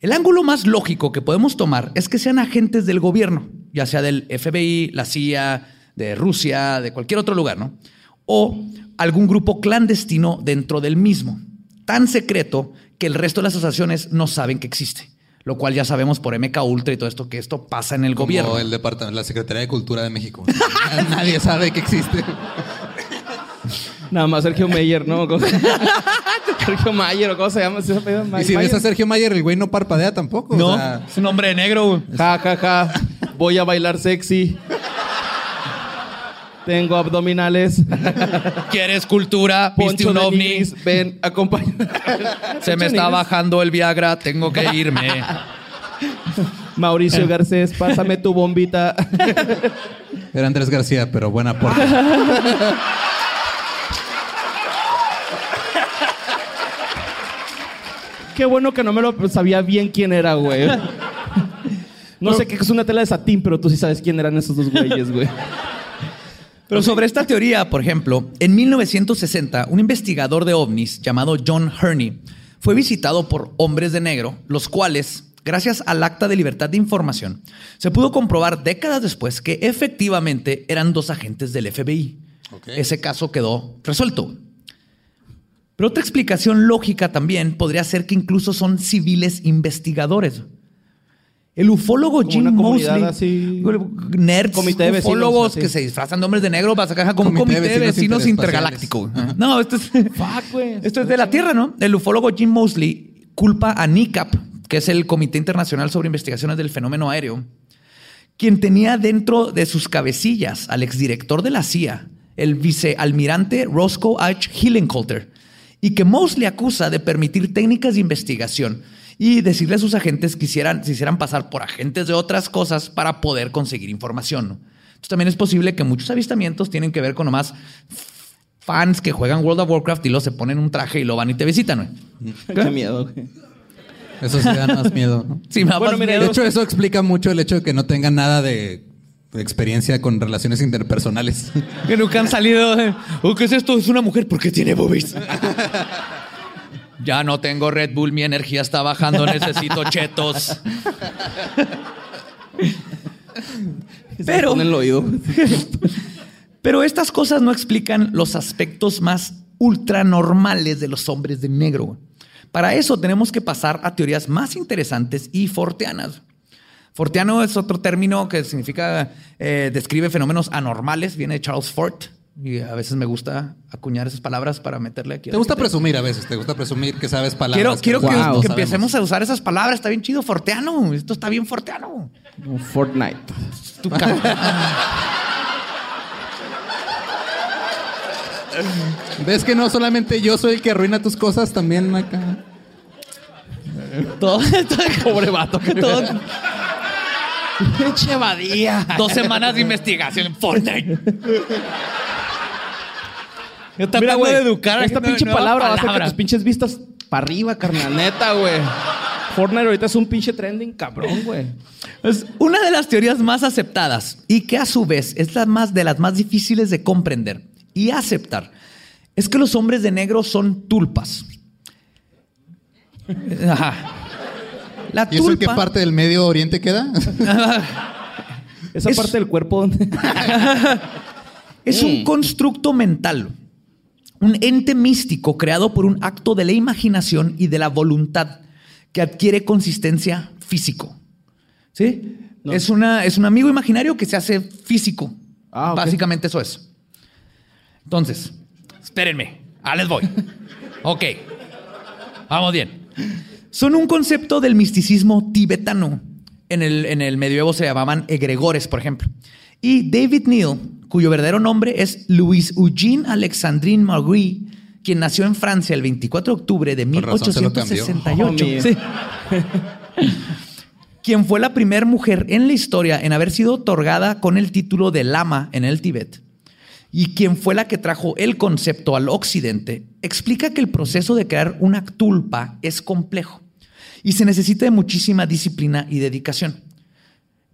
El ángulo más lógico que podemos tomar es que sean agentes del gobierno, ya sea del FBI, la CIA, de Rusia, de cualquier otro lugar, ¿no? O algún grupo clandestino dentro del mismo, tan secreto que el resto de las asociaciones no saben que existe, lo cual ya sabemos por MK Ultra y todo esto que esto pasa en el Como gobierno. el departamento, la Secretaría de Cultura de México. [LAUGHS] Nadie sabe que existe. Nada más Sergio Meyer, ¿no? ¿Cómo- [LAUGHS] Sergio Mayer, ¿o cómo se llama? ¿Sí se? Y si Mayer. ves a Sergio Mayer, el güey no parpadea tampoco. No, O sea, es un hombre de negro. Ja, ja, ja. Voy a bailar sexy. Tengo abdominales. [LAUGHS] ¿Quieres cultura? ¿Viste Poncho un de ovni? Nigris, ven, acompaña. [LAUGHS] Se me está bajando el Viagra, tengo que irme. [LAUGHS] Mauricio Garcés, pásame tu bombita. era Andrés García, pero buen aporte. Qué bueno que no me lo sabía bien quién era, güey. No sé qué es una tela de satín, pero tú sí sabes quién eran esos dos güeyes, güey. Pero sobre esta teoría, por ejemplo, en 1960, un investigador de ovnis llamado John Herney fue visitado por hombres de negro, los cuales, gracias al acta de libertad de información, se pudo comprobar décadas después que efectivamente eran dos agentes del FBI. Ese caso quedó resuelto. Pero otra explicación lógica también podría ser que incluso son civiles investigadores. El ufólogo Jim una Mosley, así, nerds, comité de vecinos, ufólogos así. que se disfrazan de hombres de negro para sacar como un Comité de comité de vecinos vecinos intergaláctico. No, esto es, Fuck, güey. esto es de la Tierra, ¿no? El ufólogo Jim Mosley culpa a NICAP, que es el Comité Internacional sobre Investigaciones del Fenómeno Aéreo, quien tenía dentro de sus cabecillas al exdirector de la CIA, el vicealmirante Roscoe H. Hillencoulter, y que Mosley acusa de permitir técnicas de investigación y decirle a sus agentes que hicieran, se hicieran pasar por agentes de otras cosas para poder conseguir información. ¿no? Entonces también es posible que muchos avistamientos tienen que ver con nomás fans que juegan World of Warcraft y luego se ponen un traje y lo van y te visitan. ¿no? [LAUGHS] Qué miedo, güey. Eso sí da más miedo. ¿no? Sí, me da Bueno, más mira, De miedo. hecho, eso explica mucho el hecho de que no tengan nada de de experiencia con relaciones interpersonales. Que nunca han salido. de, "Oh, ¿Qué es esto? Es una mujer porque tiene boobies. [LAUGHS] ya no tengo Red Bull, mi energía está bajando, [LAUGHS] necesito chetos. Pero, En el oído. [LAUGHS] pero estas cosas no explican los aspectos más ultranormales de los hombres de negro. Para eso tenemos que pasar a teorías más interesantes y forteanas. Forteano es otro término que significa, eh, describe fenómenos anormales, viene de Charles Fort. Y a veces me gusta acuñar esas palabras para meterle aquí. a Te gusta gente. presumir a veces, te gusta presumir que sabes Quiero, palabras. quiero que, Wow, no que sabemos. empecemos a usar esas palabras. Está bien chido, Forteano. Esto está bien Forteano. Fortnite. Tu [LAUGHS] ¿Ves que no solamente yo soy el que arruina tus cosas, también acá? todo, [LAUGHS] todo- Pobre vato. [LAUGHS] todo- Pinche. Dos semanas de investigación en Fortnite. Yo Mira, tratando güey, de educar a esta pinche palabra va a hacer que palabra. tus pinches vistas para arriba, carnal. Neta, güey. Fortnite ahorita es un pinche trending cabrón, güey. Es una de las teorías más aceptadas y que a su vez es la más de las más difíciles de comprender y aceptar es que los hombres de negro son tulpas. Ajá. La ¿Y eso en qué parte del Medio Oriente queda? [LAUGHS] Esa Es- parte del cuerpo [LAUGHS] es un constructo mental, un ente místico creado por un acto de la imaginación y de la voluntad que adquiere consistencia físico. ¿Sí? No. Es, una, es un amigo imaginario que se hace físico. Ah. Básicamente eso es. Entonces, espérenme, ah, les voy. [LAUGHS] Ok, vamos bien. Son un concepto del misticismo tibetano. En el, en el medioevo se llamaban egregores, por ejemplo. Y David Neal, cuyo verdadero nombre es Louis Eugene Alexandrine Marguerite, quien nació en Francia el 24 de octubre de Por razón se lo cambió. 1868. Homie. Sí. [LAUGHS] quien fue la primera mujer en la historia en haber sido otorgada con el título de lama en el Tíbet y quien fue la que trajo el concepto al occidente, explica que el proceso de crear una tulpa es complejo y se necesita de muchísima disciplina y dedicación.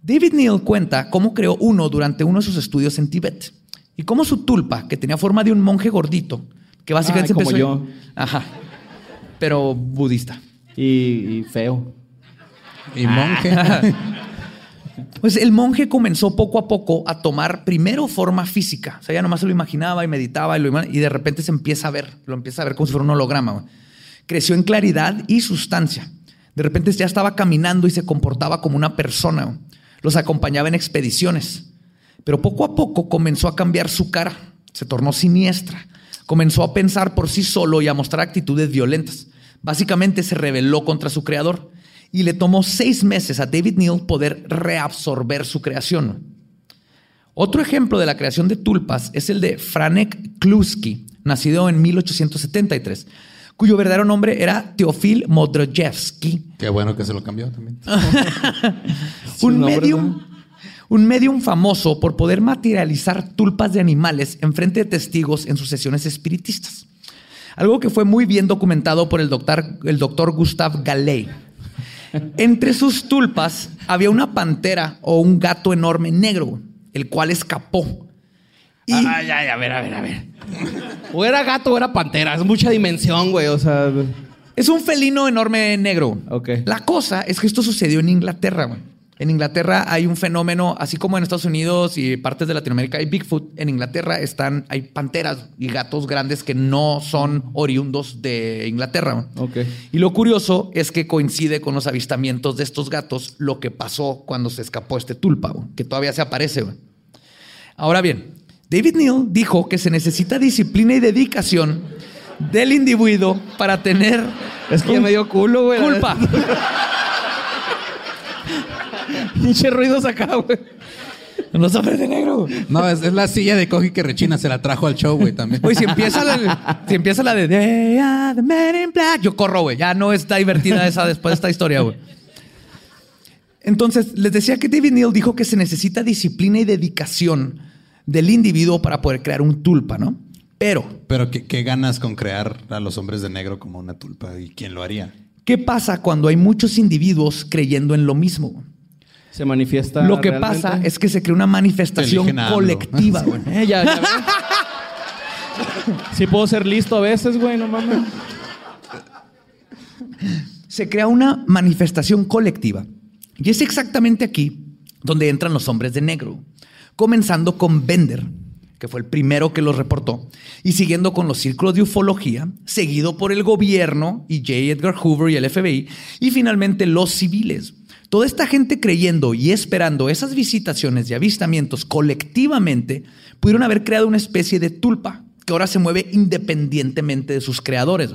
David Neal cuenta cómo creó uno durante uno de sus estudios en Tíbet y cómo su tulpa, que tenía forma de un monje gordito, que básicamente Ay, como empezó- yo. Ajá. Pero budista. Y, y feo. y monje. [LAUGHS] Pues el monje comenzó poco a poco a tomar primero forma física. O sea, ya nomás se lo imaginaba y meditaba y, lo y de repente se empieza a ver, lo empieza a ver como si fuera un holograma. Creció en claridad y sustancia. De repente ya estaba caminando y se comportaba como una persona. Los acompañaba en expediciones. Pero poco a poco comenzó a cambiar su cara. Se tornó siniestra. Comenzó a pensar por sí solo y a mostrar actitudes violentas. Básicamente se rebeló contra su creador y le tomó seis meses a David Neal poder reabsorber su creación. Otro ejemplo de la creación de tulpas es el de Franek Kluski, nacido en 1873, cuyo verdadero nombre era Teofil Modrojevsky, Qué bueno que se lo cambió también. [LAUGHS] Un medium, un medium famoso por poder materializar tulpas de animales en frente de testigos en sus sesiones espiritistas. Algo que fue muy bien documentado por el doctor, el doctor Gustave Gallet. Entre sus tulpas había una pantera o un gato enorme negro, el cual escapó. Y Ay, ay, a ver, a ver, a ver. O era gato o era pantera. Es mucha dimensión, güey. O sea. es un felino enorme negro. Ok. La cosa es que esto sucedió en Inglaterra. güey. En Inglaterra hay un fenómeno, así como en Estados Unidos y partes de Latinoamérica hay Bigfoot. En Inglaterra están, hay panteras y gatos grandes que no son oriundos de Inglaterra. güey. Ok. Y lo curioso es que coincide con los avistamientos de estos gatos lo que pasó cuando se escapó este tulpa, que todavía se aparece. güey. Ahora bien, David Neal dijo que se necesita disciplina y dedicación del individuo para tener Es que ya me dio culo, güey. culpa. Pinche ruidos acá, güey. Los hombres de negro. No, es, es la silla de Cogi que rechina, se la trajo al show, güey, también. Oye, si empieza la, si empieza la de They are the men in black, yo corro, güey. Ya no está divertida esa después de esta historia, güey. Entonces, les decía que David Neal dijo que se necesita disciplina y dedicación del individuo para poder crear un tulpa, ¿no? Pero, Pero ¿qué, qué ganas con crear a los hombres de negro como una tulpa? ¿Y quién lo haría? ¿qué pasa cuando hay muchos individuos creyendo en lo mismo? Se manifiesta. Lo que realmente. pasa es que se crea una manifestación colectiva, [LAUGHS] güey. Eh, ya, ya ves. Sí puedo ser listo a veces, güey, no mames. se crea una manifestación colectiva. Y es exactamente aquí donde entran los hombres de negro, comenzando con Bender, que fue el primero que los reportó, y siguiendo con los círculos de ufología, seguido por el gobierno y J. Edgar Hoover y el FBI, y finalmente los civiles. Toda esta gente creyendo y esperando esas visitaciones y avistamientos colectivamente pudieron haber creado una especie de tulpa que ahora se mueve independientemente de sus creadores.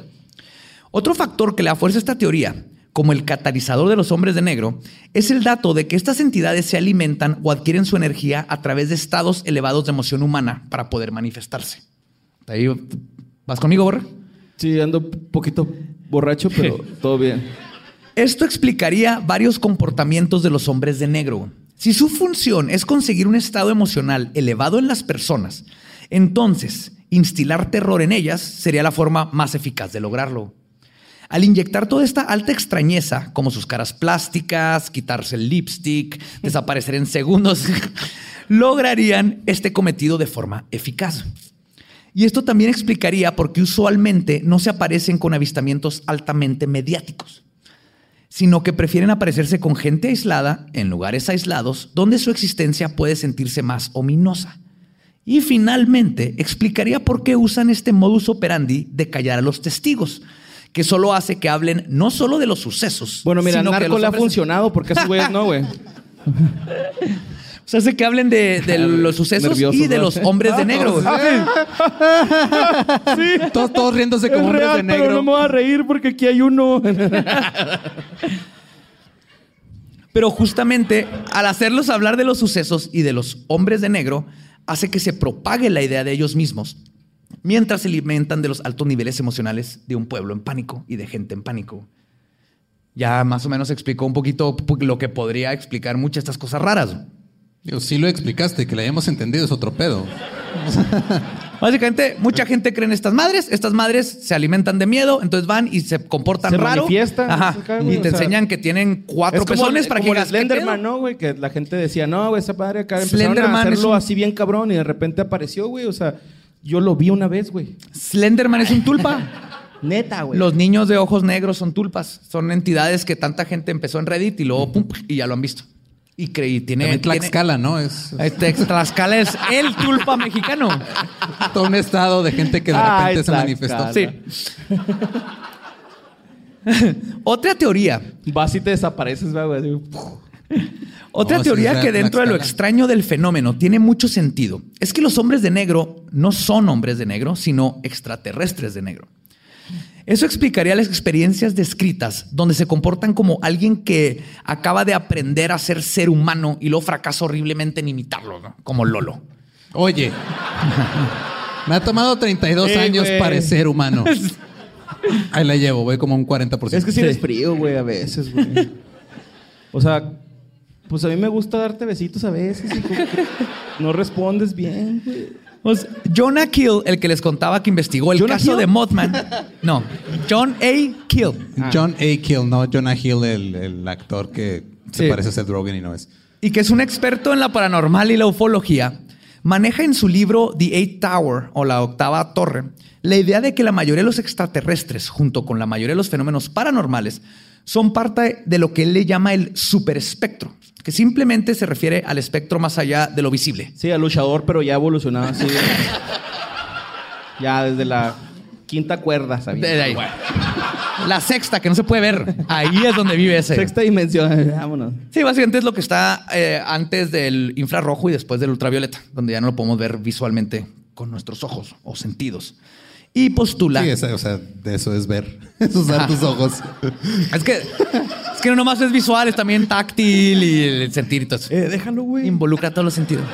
Otro factor que le fuerza esta teoría, como el catalizador de los hombres de negro, es el dato de que estas entidades se alimentan o adquieren su energía a través de estados elevados de emoción humana para poder manifestarse. Ahí, ¿Vas conmigo, Borre? Sí, ando un poquito borracho, pero [LAUGHS] todo bien. Esto explicaría varios comportamientos de los hombres de negro. Si su función es conseguir un estado emocional elevado en las personas, entonces instilar terror en ellas sería la forma más eficaz de lograrlo. Al inyectar toda esta alta extrañeza, como sus caras plásticas, quitarse el lipstick, desaparecer en segundos, [LAUGHS] lograrían este cometido de forma eficaz. Y esto también explicaría por qué usualmente no se aparecen con avistamientos altamente mediáticos sino que prefieren aparecerse con gente aislada en lugares aislados donde su existencia puede sentirse más ominosa. Y finalmente explicaría por qué usan este modus operandi de callar a los testigos, que solo hace que hablen no solo de los sucesos. Bueno, mira, sino que Narco le ha funcionado porque esos güeyes no, güey. [LAUGHS] O sea, hace que hablen de, de los sucesos y de ¿no? los hombres de negro. güey. Todos, todos riéndose como hombres de negro. voy a reír porque aquí hay uno. [LAUGHS] Pero justamente al hacerlos hablar de los sucesos y de los hombres de negro, hace que se propague la idea de ellos mismos, mientras se alimentan de los altos niveles emocionales de un pueblo en pánico y de gente en pánico. Ya más o menos explicó un poquito lo que podría explicar muchas de estas cosas raras. Digo, sí lo explicaste, que la hayamos entendido es otro pedo. [LAUGHS] Básicamente, mucha gente cree en estas madres. Estas madres se alimentan de miedo, entonces van y se comportan Se raro. manifiestan, Ajá. acá, güey, Y te o sea, enseñan que tienen cuatro como, pezones es para que como digas, ¿qué Slenderman? ¿no, güey? Que la gente decía, no, güey, esa padre acá empezaron Slenderman a hacerlo un- así bien cabrón y de repente apareció, güey. O sea, yo lo vi una vez, güey. Slenderman es un tulpa. [LAUGHS] Neta, güey. Los niños de ojos negros son tulpas. Son entidades que tanta gente empezó en Reddit y luego pum, y ya lo han visto. Y creí, tiene. También tiene- Tlaxcala, ¿no? Es Este, Tlaxcala es el tulpa mexicano. [LAUGHS] todo un estado de gente que de Ay, repente se Tlaxcala. manifestó. Sí. [LAUGHS] Otra teoría. Vas y te desapareces, güey. [LAUGHS] Otra No, sí, teoría que dentro de lo extraño del fenómeno tiene mucho sentido es que los hombres de negro no son hombres de negro, sino extraterrestres de negro. Eso explicaría las experiencias descritas donde se comportan como alguien que acaba de aprender a ser ser humano y luego fracasa horriblemente en imitarlo, ¿no? como Lolo. Oye, me ha tomado 32 Eh, años güey. parecer humano. [LAUGHS] Ahí la llevo, voy como un 40%. Es que si eres frío, güey, a veces, güey. [LAUGHS] O sea, pues a mí me gusta darte besitos a veces y como que no respondes bien, güey. John A. Kill, el que les contaba que investigó el ¿Jonah caso Hill? de Mothman. No, John A. Kill. John A. Kill, no Jonah Hill, el, el actor que se Sí. parece a Seth Rogen y no es. y que es un experto en la paranormal y la ufología, maneja en su libro The Eight Tower o la octava torre la idea de que la mayoría de los extraterrestres, junto con la mayoría de los fenómenos paranormales, son parte de lo que él le llama el superespectro, que simplemente se refiere al espectro más allá de lo visible. Sí, al luchador, pero ya evolucionado así. ya desde la quinta cuerda, ¿sabías? De ahí. La sexta, que no se puede ver. Ahí es donde vive ese. Sexta dimensión. [LAUGHS] Vámonos. Sí, básicamente es lo que está eh, antes del infrarrojo y después del ultravioleta, donde ya no lo podemos ver visualmente con nuestros ojos o sentidos. Y postula. Sí, esa- o sea, de eso es ver. [LAUGHS] Es usar tus ojos. Es que, es que no nomás es visual, es también táctil y el sentir y todo eso. Eh, déjalo, güey. Involucra todos los sentidos.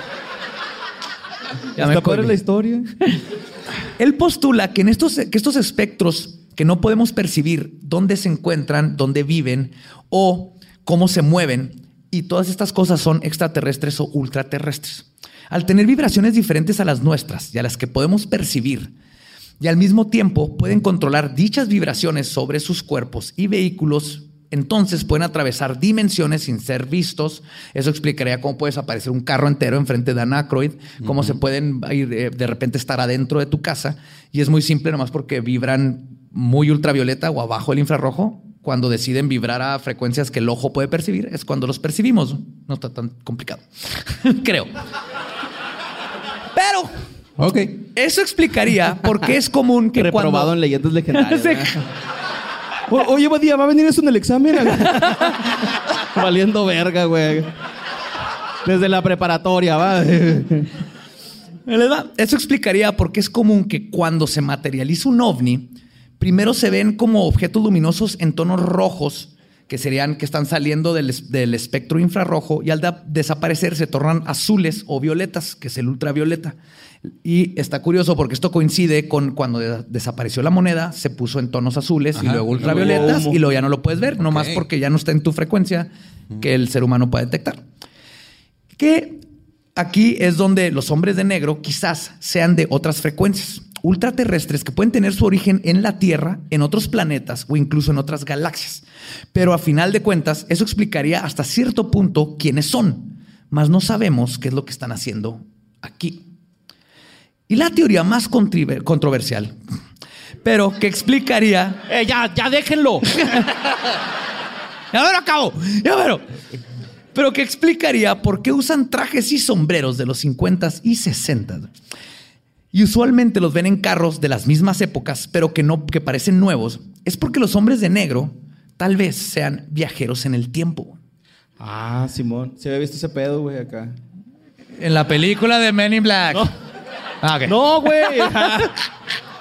Ya padre cohibí. la historia. Él postula que, en estos, que estos espectros que no podemos percibir dónde se encuentran, dónde viven o cómo se mueven, y todas estas cosas son extraterrestres o ultraterrestres. Al tener vibraciones diferentes a las nuestras y a las que podemos percibir, y al mismo tiempo pueden controlar dichas vibraciones sobre sus cuerpos y vehículos, entonces pueden atravesar dimensiones sin ser vistos. Eso explicaría cómo puedes aparecer un carro entero enfrente de Anacroid, cómo se pueden ir, eh, de repente estar adentro de tu casa. Y es muy simple, nomás porque vibran muy ultravioleta o abajo el infrarrojo. Cuando deciden vibrar a frecuencias que el ojo puede percibir, es cuando los percibimos. No está tan complicado. [LAUGHS] Creo. Pero Ok. eso explicaría por qué es común que Reprobado cuando... en leyendas legendarias. [LAUGHS] ¿verdad? O- Oye, Badía, ¿va a venir eso en el examen? [LAUGHS] Valiendo verga, güey. Desde la preparatoria, va. Eso explicaría por qué es común que cuando se materializa un ovni, primero se ven como objetos luminosos en tonos rojos, que serían que están saliendo del, del espectro infrarrojo, y al desaparecer se tornan azules o violetas, que es el ultravioleta. Y está curioso porque esto coincide con cuando de- desapareció la moneda, se puso en tonos azules y luego ultravioletas, ¿Cómo? y luego ya no lo puedes ver, nomás porque ya no está en tu frecuencia que el ser humano puede detectar. Que aquí es donde los hombres de negro quizás sean de otras frecuencias ultraterrestres que pueden tener su origen en la Tierra, en otros planetas o incluso en otras galaxias. Pero a final de cuentas, eso explicaría hasta cierto punto quiénes son, mas no sabemos qué es lo que están haciendo aquí. Y la teoría más controversial, pero que explicaría Eh, ya, ya déjenlo. Ya me lo acabo. Ya me lo- Pero que explicaría por qué usan trajes y sombreros de los 50s y 60s. Y usualmente los ven en carros de las mismas épocas, pero que no que parecen nuevos. Es porque los hombres de negro tal vez sean viajeros en el tiempo. ah, Simón. Se había visto ese pedo, güey, acá. En la película de Men in Black. No. Ah, ok. No, güey.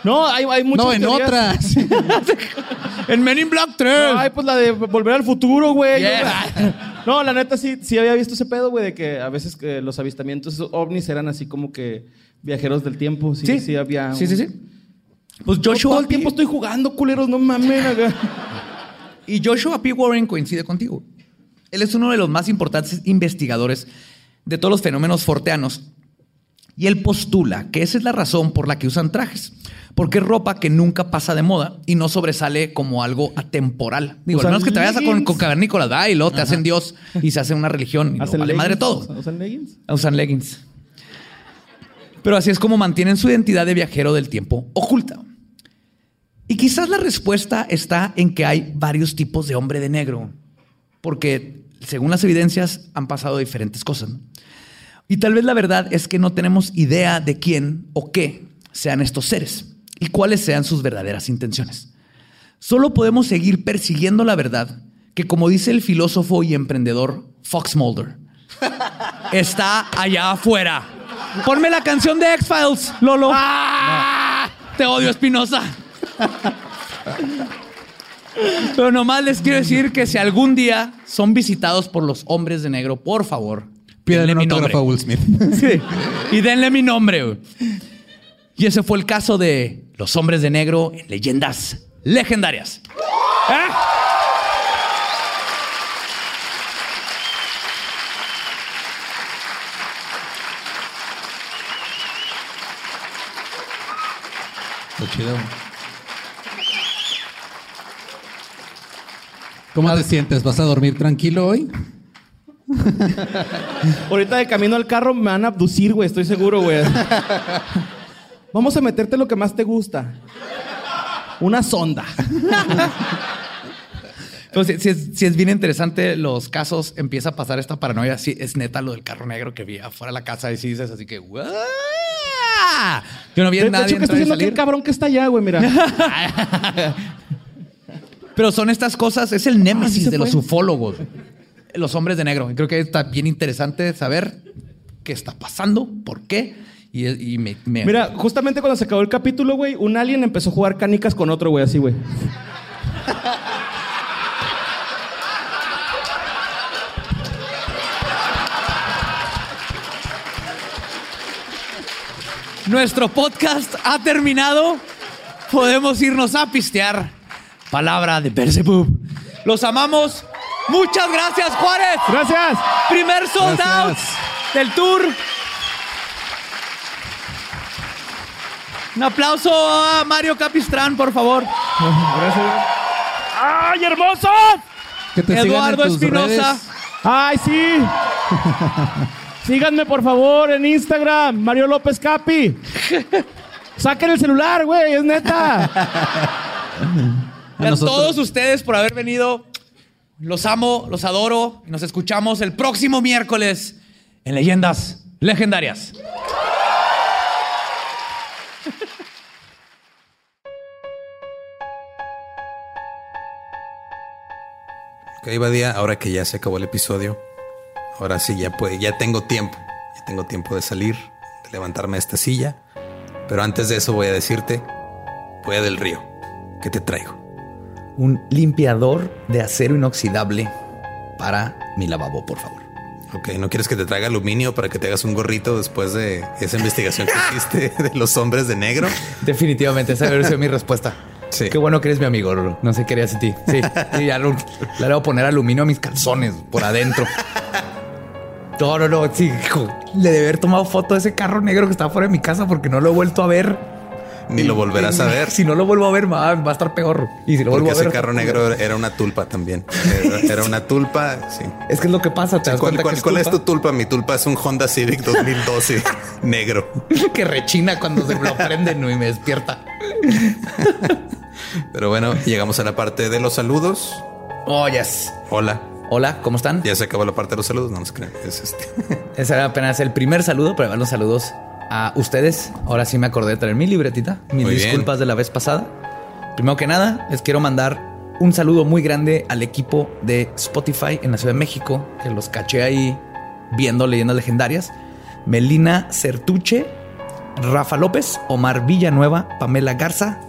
No, hay, hay muchas No, en teorías. otras. [LAUGHS] En Men in Black 3. Ay, pues la de volver al futuro, güey. Yeah. [LAUGHS] No, la neta sí, sí había visto ese pedo, güey, de que a veces que los avistamientos ovnis eran así como que viajeros del tiempo. Sí, sí, había. Sí, un- sí, sí. Pues Joshua todo el tiempo estoy jugando, culeros, no mames. acá. [LAUGHS] Y Joshua P. Warren coincide contigo. Él es uno de los más importantes investigadores de todos los fenómenos forteanos. Y él postula que esa es la razón por la que usan trajes. Porque es ropa que nunca pasa de moda y no sobresale como algo atemporal. Digo, al menos que te vayas a con, con cavernícolas, ¿verdad? Y luego te hacen Dios y se hace una religión. Y luego ¿Hacen vale madre todo. ¿Usan leggings? Usan leggings. Pero así es como mantienen su identidad de viajero del tiempo oculta. Y quizás la respuesta está en que hay varios tipos de hombre de negro, porque según las evidencias han pasado diferentes cosas. ¿no? Y tal vez la verdad es que no tenemos idea de quién o qué sean estos seres y cuáles sean sus verdaderas intenciones. Solo podemos seguir persiguiendo la verdad que, como dice el filósofo y emprendedor Fox Mulder, [LAUGHS] está allá afuera. Ponme la canción de X-Files, Lolo. Te odio, Espinosa. Pero nomás les quiero decir que si algún día son visitados por los hombres de negro, por favor, Denle un mi nombre. autógrafo a Will Smith. [LAUGHS] Sí. Y denle mi nombre. güey. Y ese fue el caso de los hombres de negro en leyendas legendarias. ¿Eh? Chido. ¿Cómo te sientes? ¿Vas a dormir tranquilo hoy? [LAUGHS] Ahorita de camino al carro me van a abducir, güey, estoy seguro, güey. Vamos a meterte lo que más te gusta. Una sonda. Entonces, si es, si es bien interesante los casos, empieza a pasar esta paranoia. Sí, es neta lo del carro negro que vi afuera de la casa y sí dices así que. Yo no vi a De, de nadie hecho, que estoy viendo aquel salir. cabrón que está allá, güey, mira. [LAUGHS] Pero son estas cosas, es el némesis Ah, se de los ufólogos, los hombres de negro. Y creo que está bien interesante saber qué está pasando, por qué. Y, y me, me- Mira, justamente cuando se acabó el capítulo, güey, un alien empezó a jugar canicas con otro, güey, así, güey. Nuestro podcast ha terminado. Podemos irnos a pistear. Palabra de Beelzebub. Los amamos. Muchas gracias, Juárez. Gracias. Primer sold out Gracias. del tour. Un aplauso a Mario Capistrán, por favor. [LAUGHS] ¡Ay! Que te sigan Eduardo Espinosa. ¡Ay, sí! [LAUGHS] Síganme, por favor, en Instagram, Mario López Capi. Saquen el celular, güey, es neta. A, [LAUGHS] nosotros. todos ustedes por haber venido. Los amo, los adoro. Y nos escuchamos el próximo miércoles en Leyendas Legendarias. Ok, Badía, ahora que ya se acabó el episodio, ahora sí ya puede, ya tengo tiempo, ya tengo tiempo de salir, de levantarme de esta silla. Pero antes de eso voy a decirte, voy a del río, ¿qué te traigo? Un limpiador de acero inoxidable para mi lavabo, por favor. Ok, ¿no quieres que te traiga aluminio para que te hagas un gorrito después de esa investigación que hiciste [LAUGHS] de los hombres de negro? Definitivamente, esa debe ser mi respuesta. Sí. Qué bueno que eres mi amigo. No sé qué harías sin ti. Sí, sí ya lo- le voy a poner aluminio a mis calzones por adentro. No, no, no. Sí, hijo, le debe haber tomado foto de ese carro negro que estaba fuera de mi casa porque no lo he vuelto a ver. Ni lo volverás a ver. Si no lo vuelvo a ver, va, a estar peor. Y si lo Porque vuelvo a ver. ese carro negro era una tulpa también. Era, era una tulpa, sí. Es que es lo que pasa. Te das ¿Cuál, cuenta cuál- que cuál es tu tulpa? Mi tulpa es un Honda Civic 2012 [LAUGHS] negro. que rechina cuando se lo prenden y me despierta. Pero bueno, llegamos a la parte de los saludos. Oh, yes. Hola. Hola, ¿cómo están? Ya se acabó la parte de los saludos, no nos crean. Es este. Ese era apenas el primer saludo, pero van los saludos a ustedes. Ahora sí me acordé de traer mi libretita. Mis Muy bien. disculpas de la vez pasada. Primero que nada, les quiero mandar un saludo muy grande al equipo de Spotify en la Ciudad de México, que los caché ahí viendo leyendas legendarias. Melina Certuche, Rafa López, Omar Villanueva, Pamela Garza.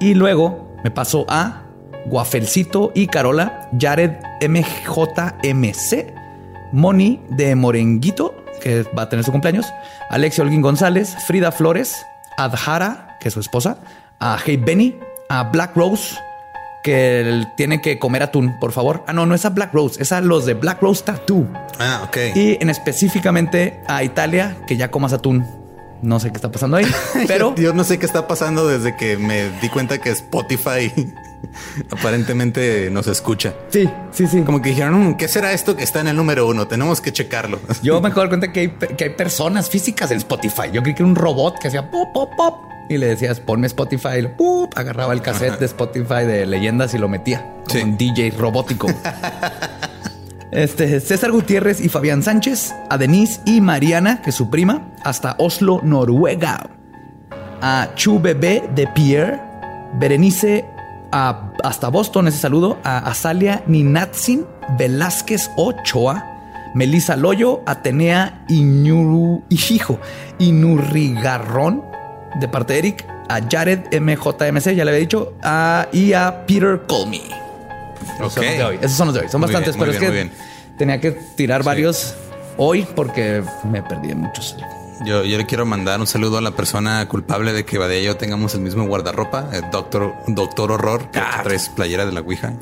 Y luego me pasó a Guafelcito y Carola, Jared MJMC, Moni de Morenguito, que va a tener su cumpleaños, Alexia Holguín González, Frida Flores, Adhara, que es su esposa, a Hey Benny, a Black Rose, que tiene que comer atún, por favor. Ah, no, no es a Black Rose, es a los de Black Rose Tattoo. Ah, ok. Y en específicamente a Italia, que ya comas atún. No sé qué está pasando ahí, [LAUGHS] pero yo no sé qué está pasando desde que me di cuenta que Spotify [LAUGHS] aparentemente nos escucha. sí, sí, sí. Como que dijeron, "Mm, ¿qué será esto que está en el número uno? Tenemos que checarlo. [LAUGHS] Yo me acabo de dar cuenta que hay, que hay personas físicas en Spotify. Yo creí que era un robot que hacía pop, pop, pop. Y le decías, ponme Spotify. Y lo, agarraba el cassette de Spotify de leyendas y lo metía. Como Sí. un DJ robótico. [LAUGHS] este, César Gutiérrez y Fabián Sánchez. A Denise y Mariana, que es su prima. Hasta Oslo, Noruega. A Chu Bebé de Pierre. Berenice a- hasta Boston, ese saludo. A Azalia Ninatsin Velázquez Ochoa. Melissa Loyo, Atenea Iñuru, Ijijo, Inurrigarrón, de parte de Eric, a Jared MJMC, ya le había dicho, a, y a Peter Colmy. Esos son los de hoy. Esos son los de hoy. Son Muy bastantes, bien, pero es que tenía que tirar varios hoy porque me perdí en muchos. Yo, yo le quiero mandar un saludo a la persona culpable de que Badía y yo tengamos el mismo guardarropa, el doctor, doctor Horror, que traes playera de la Ouija.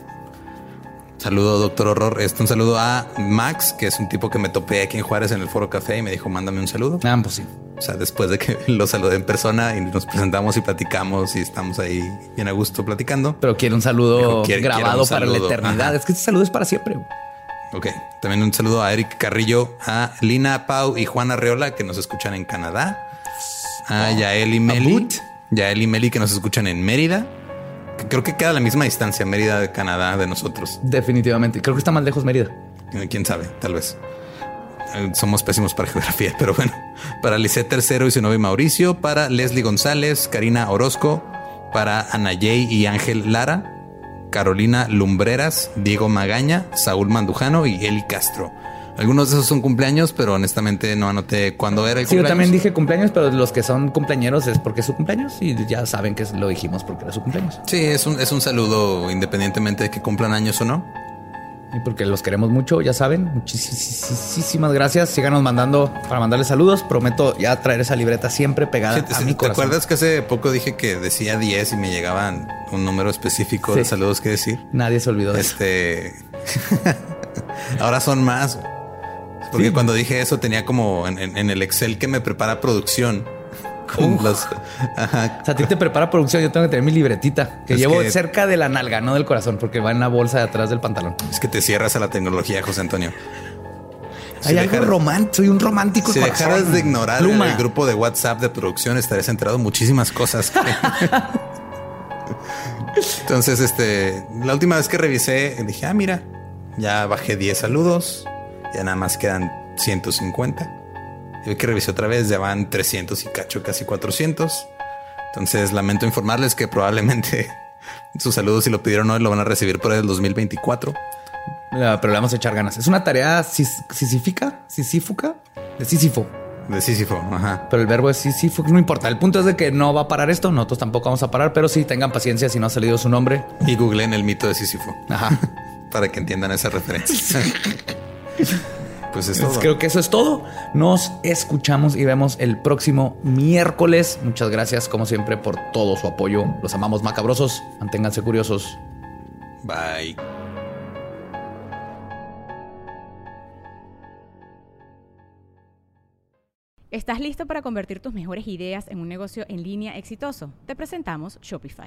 Saludo, doctor Horror. Este un saludo a Max, que es un tipo que me topé aquí en Juárez en el Foro Café y me dijo, mándame un saludo. Ah, pues sí. O sea, después de que [LAUGHS] lo saludé en persona y nos presentamos y platicamos y estamos ahí bien a gusto platicando. Pero quiero un saludo Dijo, quiere- grabado un para la eternidad. Ajá. Es que este saludo es para siempre. Ok. También un saludo a Eric Carrillo, a Lina Pau y Juana Reola, que nos escuchan en Canadá. A Yael y Meli. Yael y Meli, que nos escuchan en Mérida. Creo que queda a la misma distancia, Mérida de Canadá, de nosotros. Definitivamente. Creo que está más lejos Mérida. Eh, Quién sabe, tal vez. Eh, Somos pésimos para [LAUGHS] geografía, pero bueno. Para Lisette Tercero y su novio Mauricio. Para Leslie González, Karina Orozco. Para Anayey y Ángel Lara. Carolina Lumbreras, Diego Magaña, Saúl Mandujano y Eli Castro. Algunos de esos son cumpleaños, pero honestamente no anoté cuándo era el Sí, yo cumpleaños. también dije cumpleaños, pero los que son cumpleañeros es porque es su cumpleaños y ya saben que lo dijimos porque era su cumpleaños. Sí, es un, es un saludo independientemente de que cumplan años o no. Y porque los queremos mucho, ya saben. Muchísimas gracias. Síganos mandando para mandarles saludos. Prometo ya traer esa libreta siempre pegada Sí, a sí, mi ¿te corazón. acuerdas que hace poco dije que decía 10 y me llegaban un número específico de saludos que decir? Nadie se olvidó de eso. Este. [LAUGHS] Ahora son más. Porque cuando dije eso tenía como en, en- en el Excel que me prepara producción. Con los. Ajá. O sea, a ti te prepara producción. Yo tengo que tener mi libretita que Es llevo que- cerca de la nalga, no del corazón, porque va en la bolsa de atrás del pantalón. Es que te cierras a la tecnología, José Antonio. Hay algo romántico. Soy un romántico. Si corazón. dejaras de ignorar Pluma. el grupo de WhatsApp de producción, estarías enterado de muchísimas cosas. [LAUGHS] Entonces, este, la última vez que revisé, dije, ah, mira, ya bajé 10 saludos, ya nada más quedan 150. Y que revisé otra vez, ya van 300 y cacho, casi 400. Entonces, lamento informarles que probablemente [LAUGHS] sus saludos, si lo pidieron hoy, lo van a recibir por el 2024. Ah, Pero le vamos a echar ganas. Es una tarea sis- sisífica, sisífuca, de Sísifo. De Sísifo, ajá. Pero el verbo es Sísifo, no importa. El punto es de que no va a parar esto. Nosotros tampoco vamos a parar, pero sí tengan paciencia si no ha salido su nombre. Y googleen el mito de Sísifo Ajá. [LAUGHS] para que entiendan esa referencia. [LAUGHS] pues es Entonces, todo. creo que eso es todo. Nos escuchamos y vemos el próximo miércoles. Muchas gracias, como siempre, por todo su apoyo. Los amamos macabrosos. Manténganse curiosos. Bye. ¿Estás listo para convertir tus mejores ideas en un negocio en línea exitoso? Te presentamos Shopify.